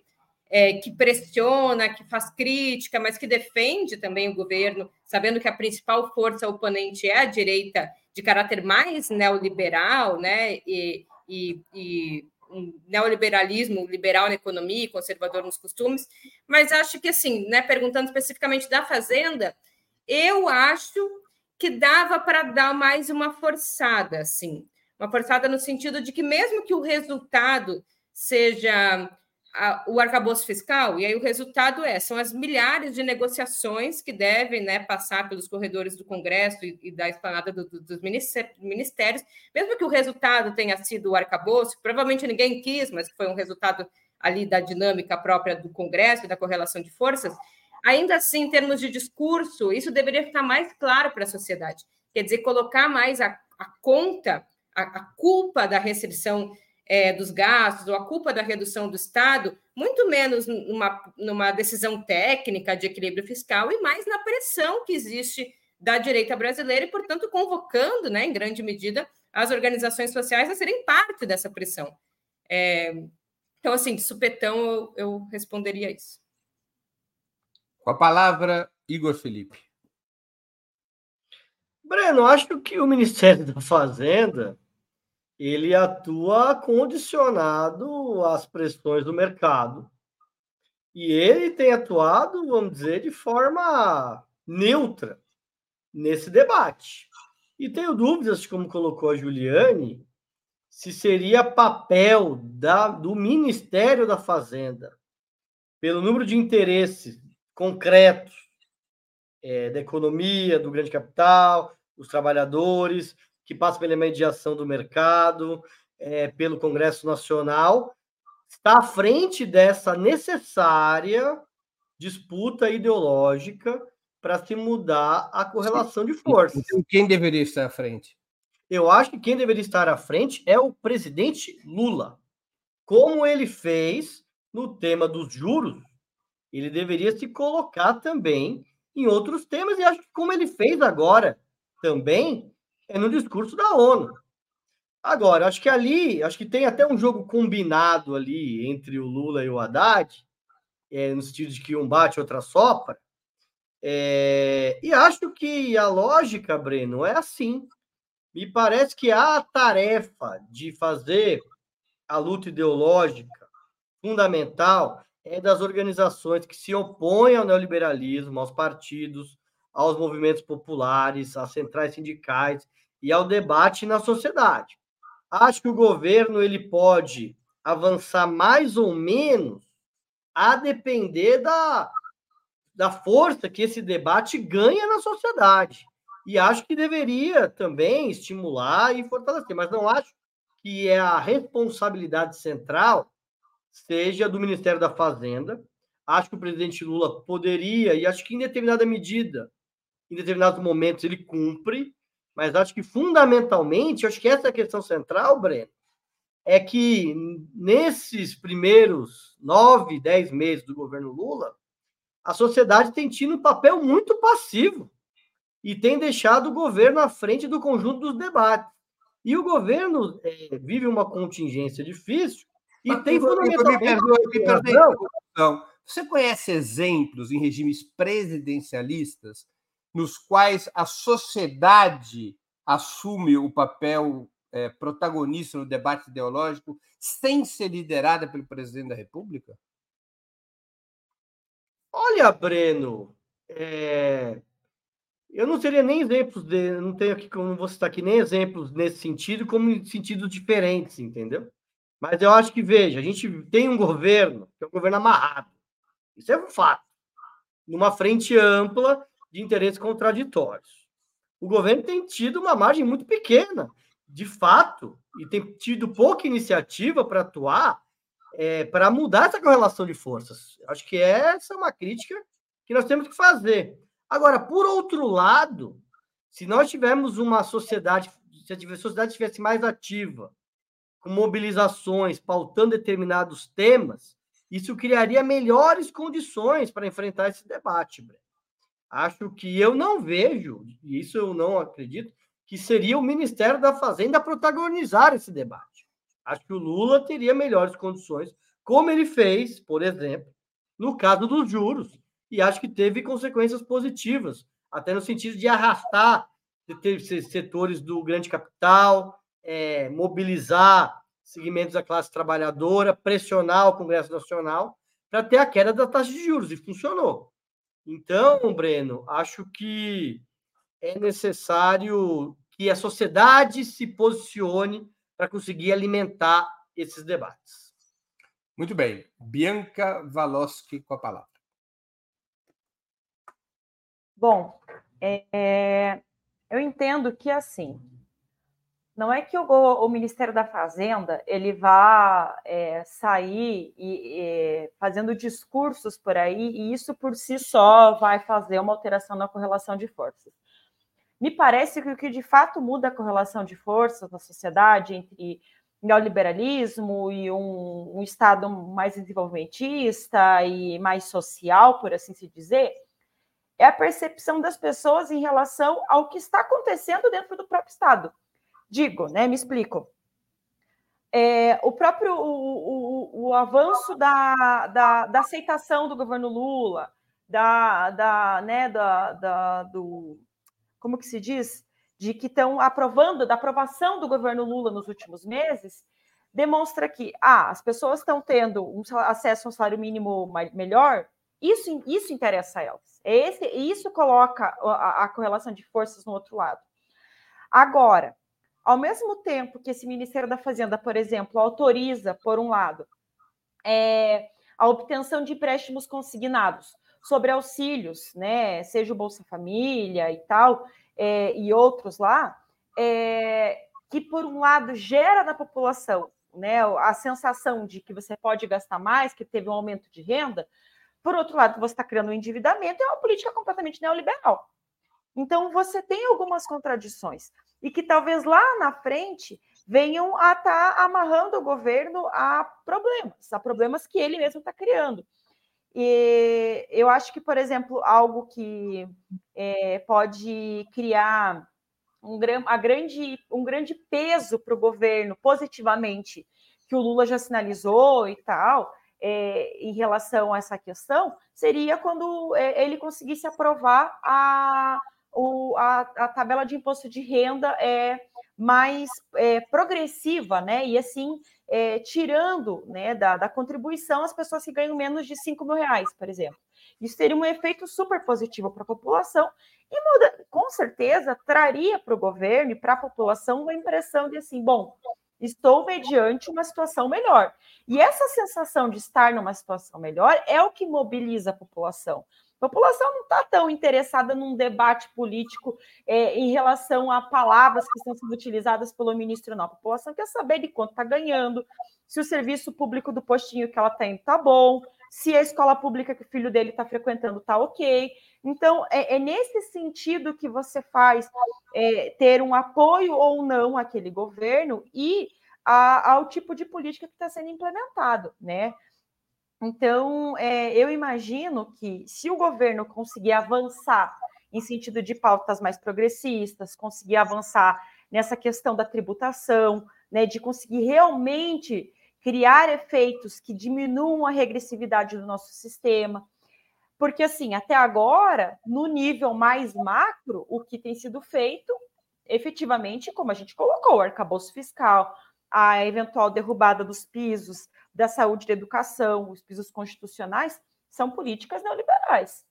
é, que pressiona, que faz crítica, mas que defende também o governo, sabendo que a principal força oponente é a direita de caráter mais neoliberal, né? E, e, e um neoliberalismo liberal na economia e conservador nos costumes, mas acho que assim, né, perguntando especificamente da fazenda, eu acho que dava para dar mais uma forçada, assim, uma forçada no sentido de que mesmo que o resultado seja a, o arcabouço fiscal, e aí o resultado é, são as milhares de negociações que devem né, passar pelos corredores do Congresso e, e da esplanada do, do, dos ministérios, mesmo que o resultado tenha sido o arcabouço, provavelmente ninguém quis, mas foi um resultado ali da dinâmica própria do Congresso e da correlação de forças, ainda assim, em termos de discurso, isso deveria ficar mais claro para a sociedade. Quer dizer, colocar mais a, a conta, a, a culpa da restrição é, dos gastos ou a culpa da redução do Estado, muito menos numa, numa decisão técnica de equilíbrio fiscal e mais na pressão que existe da direita brasileira e, portanto, convocando, né, em grande medida, as organizações sociais a serem parte dessa pressão. É, então, assim, de supetão, eu, eu responderia isso. Com a palavra, Igor Felipe. Breno, acho que o Ministério da Fazenda ele atua condicionado às pressões do mercado. E ele tem atuado, vamos dizer, de forma neutra nesse debate. E tenho dúvidas, como colocou a Juliane, se seria papel da, do Ministério da Fazenda, pelo número de interesses concretos é, da economia, do grande capital, dos trabalhadores, que passa pela mediação do mercado, é, pelo Congresso Nacional, está à frente dessa necessária disputa ideológica para se mudar a correlação de forças. Então, quem deveria estar à frente? Eu acho que quem deveria estar à frente é o presidente Lula. Como ele fez no tema dos juros, ele deveria se colocar também em outros temas, e acho que como ele fez agora também é no discurso da ONU. Agora, acho que ali, acho que tem até um jogo combinado ali entre o Lula e o Haddad, é, no sentido de que um bate, outra sopra. É, e acho que a lógica, Breno, é assim. Me parece que a tarefa de fazer a luta ideológica fundamental é das organizações que se opõem ao neoliberalismo, aos partidos, aos movimentos populares, às centrais sindicais e ao debate na sociedade. Acho que o governo ele pode avançar mais ou menos a depender da, da força que esse debate ganha na sociedade. E acho que deveria também estimular e fortalecer, mas não acho que é a responsabilidade central seja do Ministério da Fazenda. Acho que o presidente Lula poderia, e acho que em determinada medida, em determinados momentos ele cumpre, mas acho que fundamentalmente, acho que essa é a questão central, Breno, é que nesses primeiros nove, dez meses do governo Lula, a sociedade tem tido um papel muito passivo e tem deixado o governo à frente do conjunto dos debates. E o governo é, vive uma contingência difícil e Mas, tem fundamentalmente... Você conhece exemplos em regimes presidencialistas nos quais a sociedade assume o papel é, protagonista no debate ideológico sem ser liderada pelo presidente da República? Olha, Breno, é... eu não teria nem exemplos de, não tenho aqui como você está aqui nem exemplos nesse sentido, como em sentidos diferentes, entendeu? Mas eu acho que veja, a gente tem um governo que é um governo amarrado, isso é um fato, numa frente ampla de interesses contraditórios. O governo tem tido uma margem muito pequena, de fato, e tem tido pouca iniciativa para atuar é, para mudar essa correlação de forças. Acho que essa é uma crítica que nós temos que fazer. Agora, por outro lado, se nós tivermos uma sociedade, se a sociedade estivesse mais ativa, com mobilizações, pautando determinados temas, isso criaria melhores condições para enfrentar esse debate, Breno. Acho que eu não vejo, e isso eu não acredito, que seria o Ministério da Fazenda protagonizar esse debate. Acho que o Lula teria melhores condições, como ele fez, por exemplo, no caso dos juros, e acho que teve consequências positivas, até no sentido de arrastar setores do grande capital, é, mobilizar segmentos da classe trabalhadora, pressionar o Congresso Nacional para ter a queda da taxa de juros, e funcionou. Então, Breno, acho que é necessário que a sociedade se posicione para conseguir alimentar esses debates. Muito bem. Bianca Valoski com a palavra. Bom, é, eu entendo que assim não é que o, o Ministério da Fazenda ele vá é, sair e, e, fazendo discursos por aí e isso por si só vai fazer uma alteração na correlação de forças. Me parece que o que de fato muda a correlação de forças na sociedade entre neoliberalismo e um, um Estado mais desenvolvimentista e mais social, por assim se dizer, é a percepção das pessoas em relação ao que está acontecendo dentro do próprio Estado. Digo, né? Me explico. É, o próprio o, o, o avanço da, da, da, aceitação do governo Lula, da, da, né, da, da, do como que se diz, de que estão aprovando, da aprovação do governo Lula nos últimos meses, demonstra que ah, as pessoas estão tendo um acesso a um salário mínimo melhor, isso, isso interessa a elas. É esse, isso coloca a, a correlação de forças no outro lado. Agora, ao mesmo tempo que esse Ministério da Fazenda, por exemplo, autoriza, por um lado, é, a obtenção de empréstimos consignados sobre auxílios, né, seja o Bolsa Família e tal, é, e outros lá, é, que por um lado gera na população né, a sensação de que você pode gastar mais, que teve um aumento de renda, por outro lado, você está criando um endividamento, é uma política completamente neoliberal. Então, você tem algumas contradições e que talvez lá na frente venham a estar tá amarrando o governo a problemas, a problemas que ele mesmo está criando. E eu acho que, por exemplo, algo que é, pode criar um, grande, um grande peso para o governo positivamente, que o Lula já sinalizou e tal, é, em relação a essa questão, seria quando é, ele conseguisse aprovar a o, a, a, tabela de imposto de renda é mais é, progressiva, né? E assim, é, tirando né, da, da, contribuição as pessoas que ganham menos de 5 mil reais, por exemplo. Isso teria um efeito super positivo para a população e muda, com certeza traria para o governo e para a população uma impressão de assim, bom, estou mediante uma situação melhor. E essa sensação de estar numa situação melhor é o que mobiliza a população. A população não está tão interessada num debate político é, em relação a palavras que estão sendo utilizadas pelo ministro, não. A população quer saber de quanto está ganhando, se o serviço público do postinho que ela tem está bom, se a escola pública que o filho dele está frequentando está ok. Então, é, é, nesse sentido que você faz é, ter um apoio ou não àquele governo e a, ao tipo de política que está sendo implementado, né? Então, é, eu imagino que se o governo conseguir avançar em sentido de pautas mais progressistas, conseguir avançar nessa questão da tributação, né, de conseguir realmente criar efeitos que diminuam a regressividade do nosso sistema. Porque, assim, até agora, no nível mais macro, o que tem sido feito, efetivamente, como a gente colocou, o arcabouço fiscal, a eventual derrubada dos pisos da saúde da educação, os pisos constitucionais, são políticas neoliberais.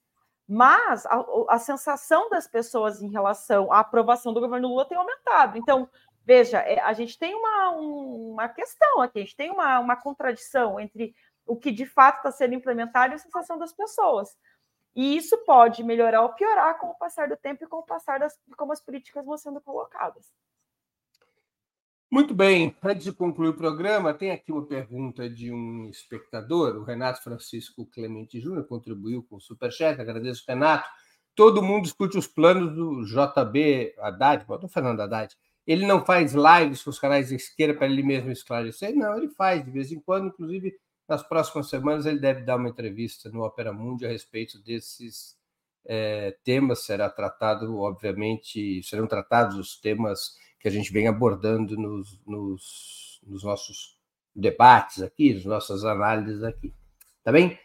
Mas a, a, sensação das pessoas em relação à aprovação do governo Lula tem aumentado. Então, veja, é, a gente tem uma, um, uma questão aqui, a gente tem uma, uma contradição entre o que de fato está sendo implementado e a sensação das pessoas. E isso pode melhorar ou piorar com o passar do tempo e com o passar das como as políticas vão sendo colocadas. Muito bem, antes de concluir o programa, tem aqui uma pergunta de um espectador, o Renato Francisco Clemente Júnior, contribuiu com o Superchat, agradeço, Renato. Todo mundo discute os planos do JB Haddad, do Fernando Haddad. Ele não faz lives com os canais de esquerda para ele mesmo esclarecer? Não, ele faz de vez em quando, inclusive nas próximas semanas ele deve dar uma entrevista no Opera Mundi a respeito desses é, temas. Será tratado, obviamente, serão tratados os temas que a gente vem abordando nos, nos, nos nossos debates aqui, nas nossas análises aqui. Tá bem?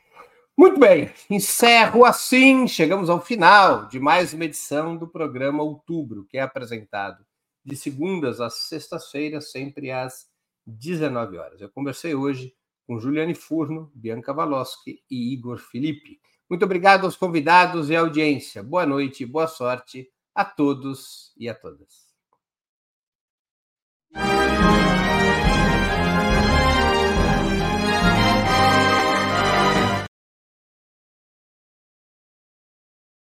Muito bem, encerro assim. Chegamos ao final de mais uma edição do programa Outubro, que é apresentado de segundas às sextas-feiras, sempre às 19 horas. Eu conversei hoje com Juliane Furno, Bianca Valoski e Igor Felipe. Muito obrigado aos convidados e à audiência. Boa noite boa sorte a todos e a todas. うん。